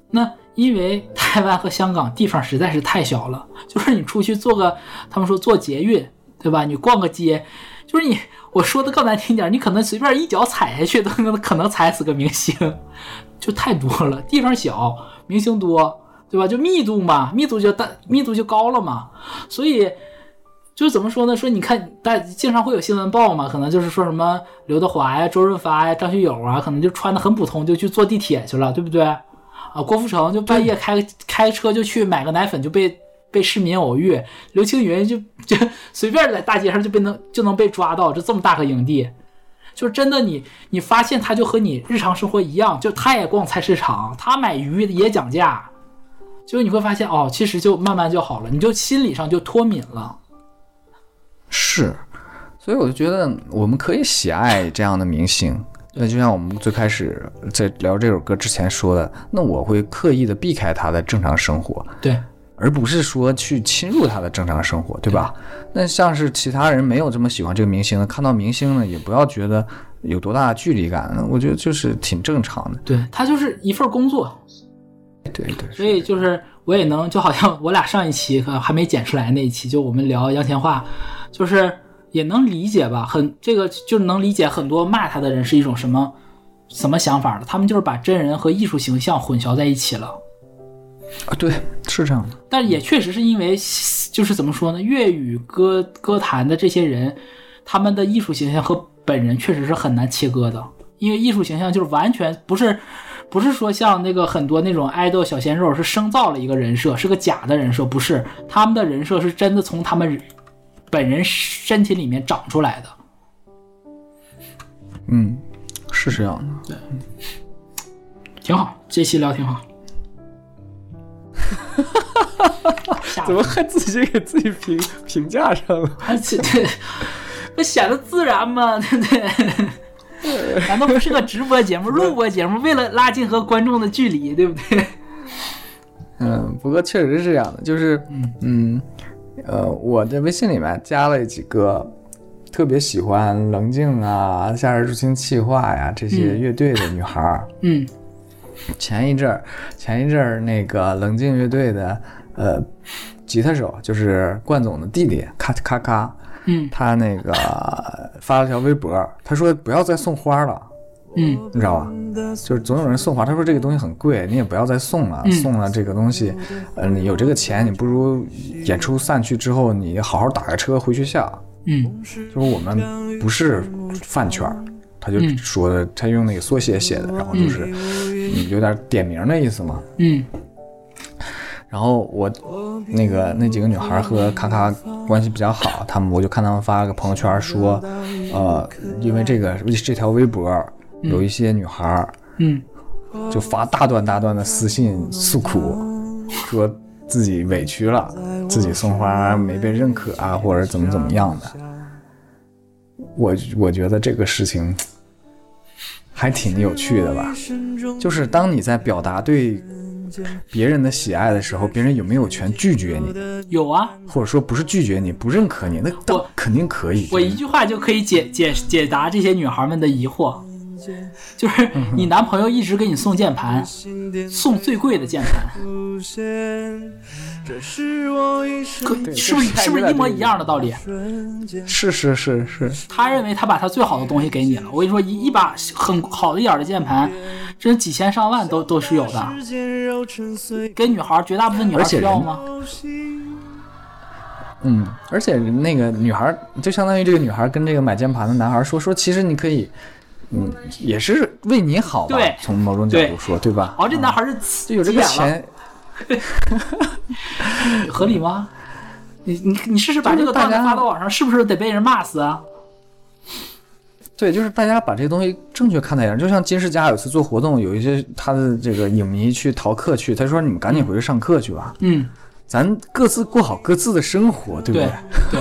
那因为台湾和香港地方实在是太小了，就是你出去做个，他们说坐捷运，对吧？你逛个街，就是你我说的更难听点，你可能随便一脚踩下去都可能踩死个明星，就太多了，地方小，明星多。对吧？就密度嘛，密度就大，密度就高了嘛。所以，就怎么说呢？说你看，大经常会有新闻报嘛，可能就是说什么刘德华呀、周润发呀、张学友啊，可能就穿的很普通，就去坐地铁去了，对不对？啊，郭富城就半夜开开车就去买个奶粉，就被被市民偶遇。刘青云就就随便在大街上就被能就能被抓到，就这么大个营地，就是真的。你你发现他就和你日常生活一样，就他也逛菜市场，他买鱼也讲价。就是你会发现哦，其实就慢慢就好了，你就心理上就脱敏了。是，所以我就觉得我们可以喜爱这样的明星。那就像我们最开始在聊这首歌之前说的，那我会刻意的避开他的正常生活，对，而不是说去侵入他的正常生活，对吧？那像是其他人没有这么喜欢这个明星的，看到明星呢，也不要觉得有多大的距离感，我觉得就是挺正常的。对他就是一份工作。对对，所以就是我也能，就好像我俩上一期可还没剪出来那一期，就我们聊杨千嬅，就是也能理解吧，很这个就能理解很多骂他的人是一种什么什么想法的，他们就是把真人和艺术形象混淆在一起了。啊，对，是这样的。但也确实是因为，就是怎么说呢，粤语歌歌坛的这些人，他们的艺术形象和本人确实是很难切割的，因为艺术形象就是完全不是。不是说像那个很多那种爱豆小鲜肉是生造了一个人设，是个假的人设，不是他们的人设是真的从他们本人身体里面长出来的。嗯，是这样的，对，挺好，这期聊挺好。怎么还自己给自己评评价上了？对，不显得自然吗，对不对？难道不是个直播节目、录播节目？为了拉近和观众的距离，对不对？嗯，不过确实是这样的，就是嗯呃，我在微信里面加了几个特别喜欢棱镜啊、夏日入侵企划呀这些乐队的女孩儿。嗯，前一阵儿，前一阵儿那个棱镜乐队的呃吉他手就是冠总的弟弟，咔咔咔。嗯，他那个发了条微博，他说不要再送花了，嗯，你知道吧？就是总有人送花，他说这个东西很贵，你也不要再送了，送了这个东西，嗯，有这个钱，你不如演出散去之后，你好好打个车回学校。嗯，就是我们不是饭圈，他就说的，他用那个缩写写的，然后就是有点点名的意思嘛。嗯。然后我那个那几个女孩和卡卡关系比较好，他们我就看他们发了个朋友圈说，呃，因为这个这条微博有一些女孩儿，嗯，就发大段大段的私信诉苦，说自己委屈了，自己送花没被认可啊，或者怎么怎么样的。我我觉得这个事情还挺有趣的吧，就是当你在表达对别人的喜爱的时候，别人有没有权拒绝你？有啊，或者说不是拒绝你，不认可你，那我肯定可以。我一句话就可以解解解答这些女孩们的疑惑。就是你男朋友一直给你送键盘，送最贵的键盘，可是不是是不是一模一样的道理？是是是是。他认为他把他最好的东西给你了。我跟你说，一一把很好的一点的键盘，真几千上万都都是有的。给女孩，绝大部分女孩需要吗？嗯，而且那个女孩就相当于这个女孩跟这个买键盘的男孩说说，其实你可以。嗯，也是为你好吧？从某种角度说，对吧？哦，这男孩是就有这个钱，合理吗？你你你试试把这个段子发到网上，是不是得被人骂死啊？对，就是大家把这个东西正确看待一下。就像金世佳有一次做活动，有一些他的这个影迷去逃课去，他说：“你们赶紧回去上课去吧。”嗯。咱各自过好各自的生活，对不对？对，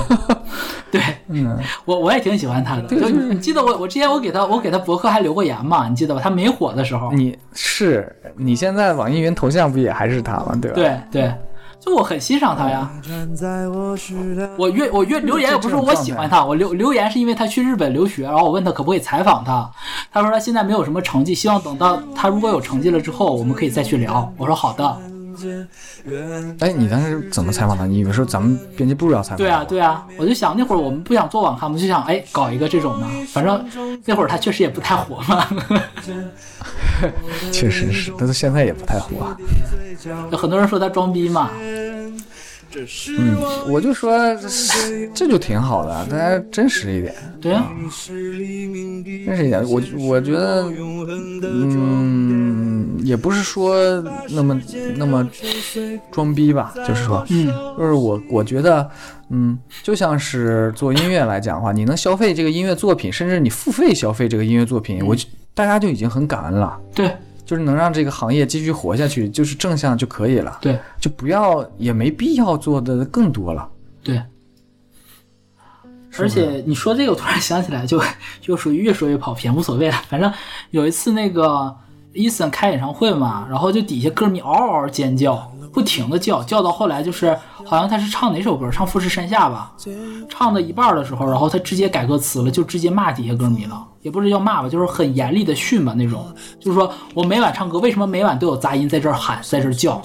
对，嗯，我我也挺喜欢他的。就你记得我我之前我给他我给他博客还留过言嘛？你记得吧？他没火的时候。你是你现在网易云头像不也还是他吗？对吧？对对，就我很欣赏他呀。我越我越留言也不是我喜欢他，我留留言是因为他去日本留学，然后我问他可不可以采访他，他说他现在没有什么成绩，希望等到他如果有成绩了之后，我们可以再去聊。我说好的。哎，你当时怎么采访的？你以为说咱们编辑部要采访？对啊，对啊，我就想那会儿我们不想做网刊，我们就想哎搞一个这种嘛，反正那会儿他确实也不太火嘛。确实是，但是现在也不太火。有很多人说他装逼嘛。嗯，我就说这就挺好的，大家真实一点。对啊，真实一点。我我觉得，嗯，也不是说那么那么装逼吧，就是说，嗯，就是我我觉得，嗯，就像是做音乐来讲的话，你能消费这个音乐作品，甚至你付费消费这个音乐作品，我大家就已经很感恩了。对。就是能让这个行业继续活下去，就是正向就可以了。对，就不要也没必要做的更多了。对。而且你说这个，我突然想起来，就 就属于越说越跑偏，无所谓了。反正有一次那个伊森开演唱会嘛，然后就底下歌迷嗷嗷尖叫。不停的叫，叫到后来就是，好像他是唱哪首歌，唱《富士山下》吧，唱到一半的时候，然后他直接改歌词了，就直接骂底下歌迷了，也不是叫骂吧，就是很严厉的训吧那种，就是说我每晚唱歌，为什么每晚都有杂音在这儿喊，在这儿叫？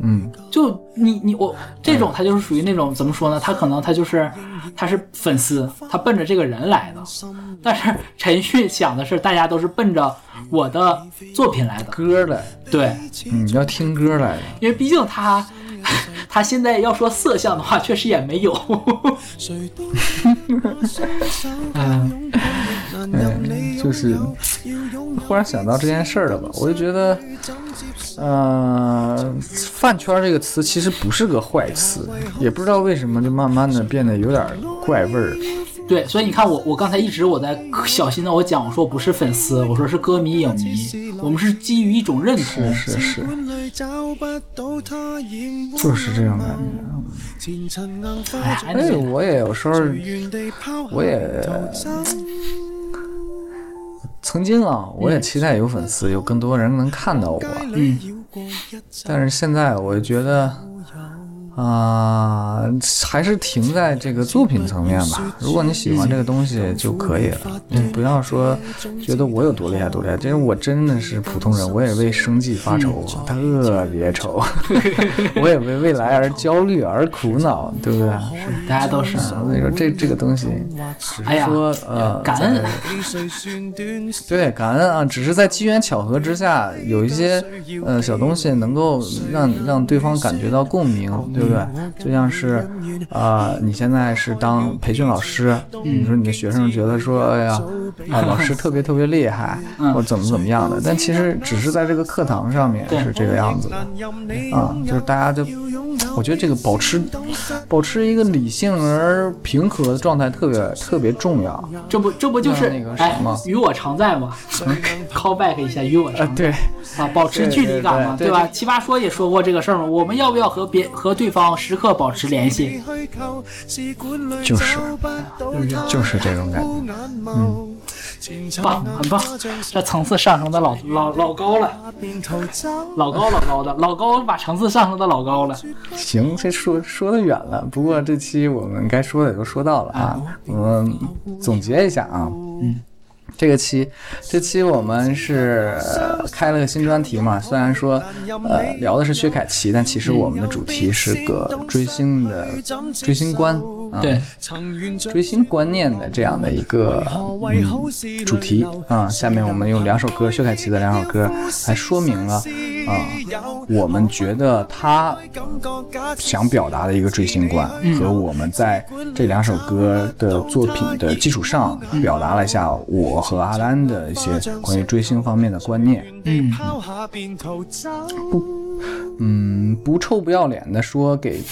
嗯，就你你我这种他就是属于那种怎么说呢？他可能他就是他是粉丝，他奔着这个人来的，但是陈旭想的是大家都是奔着。我的作品来的歌来，对，嗯，要听歌来的，因为毕竟他，他现在要说色相的话，确实也没有。嗯，就是忽然想到这件事儿了吧？我就觉得，呃，饭圈这个词其实不是个坏词，也不知道为什么就慢慢的变得有点怪味儿。对，所以你看我，我刚才一直我在小心的我讲，我说我不是粉丝，我说是歌迷影迷，我们是基于一种认同，是是是，就是这种感觉。哎，我也有时候，我也曾经啊，我也期待有粉丝，有更多人能看到我。嗯，但是现在我觉得。啊，还是停在这个作品层面吧。如果你喜欢这个东西就可以了，你不要说觉得我有多厉害多厉害。其实我真的是普通人，我也为生计发愁，特别愁。我也为未来而焦虑而苦恼，对不对？大家都是。所以说这这个东西，只是说呃，感恩。对，感恩啊，只是在机缘巧合之下，有一些呃小东西能够让让对方感觉到共鸣，对。对，就像是，啊，你现在是当培训老师，你说你的学生觉得说，哎呀，啊，老师特别特别厉害，或怎么怎么样的，但其实只是在这个课堂上面是这个样子的，啊，就是大家就我觉得这个保持保持一个理性而平和的状态特别特别重要。这不这不就是那个什么与我常在吗？call back 一下与我常对啊，保持距离感嘛，对吧？奇葩说也说过这个事儿嘛，我们要不要和别和对方时刻保持联系？就是就是这种感觉，嗯。棒，很棒，这层次上升的老老老高了，老高老高的，老高把层次上升的老高了。行，这说说的远了，不过这期我们该说的也都说到了啊，我们总结一下啊，嗯。这个期，这期我们是开了个新专题嘛？虽然说，呃，聊的是薛凯琪，但其实我们的主题是个追星的追星观啊，对，追星观念的这样的一个嗯主题啊。下面我们用两首歌，薛凯琪的两首歌来说明了啊，我们觉得他想表达的一个追星观，和我们在这两首歌的作品的基础上表达了一下我。和阿兰的一些关于追星方面的观念，嗯，不，嗯，不臭不要脸的说给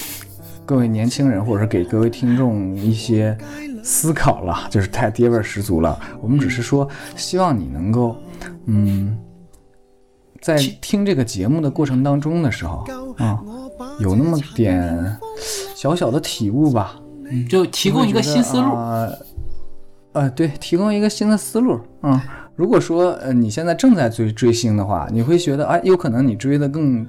各位年轻人或者是给各位听众一些思考了，就是太爹味十足了。我们只是说，希望你能够，嗯，在听这个节目的过程当中的时候啊，有那么点小小的体悟吧，就提供一个新思路。呃，对，提供一个新的思路。嗯，如果说呃你现在正在追追星的话，你会觉得哎，有可能你追的更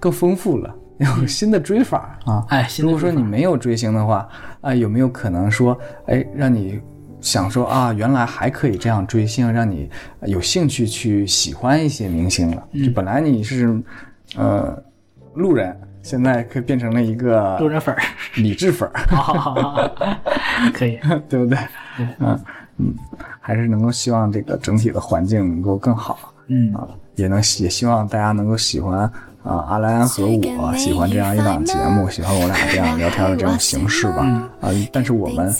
更丰富了，有新的追法啊。哎，如果说你没有追星的话，啊，有没有可能说，哎，让你想说啊，原来还可以这样追星，让你有兴趣去喜欢一些明星了？就本来你是呃路人。现在可以变成了一个路人粉儿、理智粉儿，可以，对不对？嗯嗯，还是能够希望这个整体的环境能够更好，嗯啊，也能也希望大家能够喜欢啊阿莱安和我喜欢这样一档节目，喜欢我俩这样聊天的这种形式吧，啊，但是我们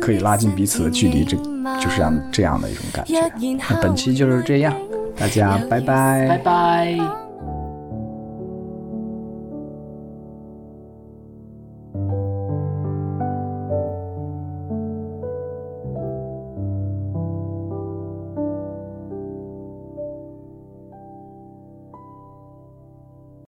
可以拉近彼此的距离，这就是这样这样的一种感觉。那本期就是这样，大家拜拜，拜拜。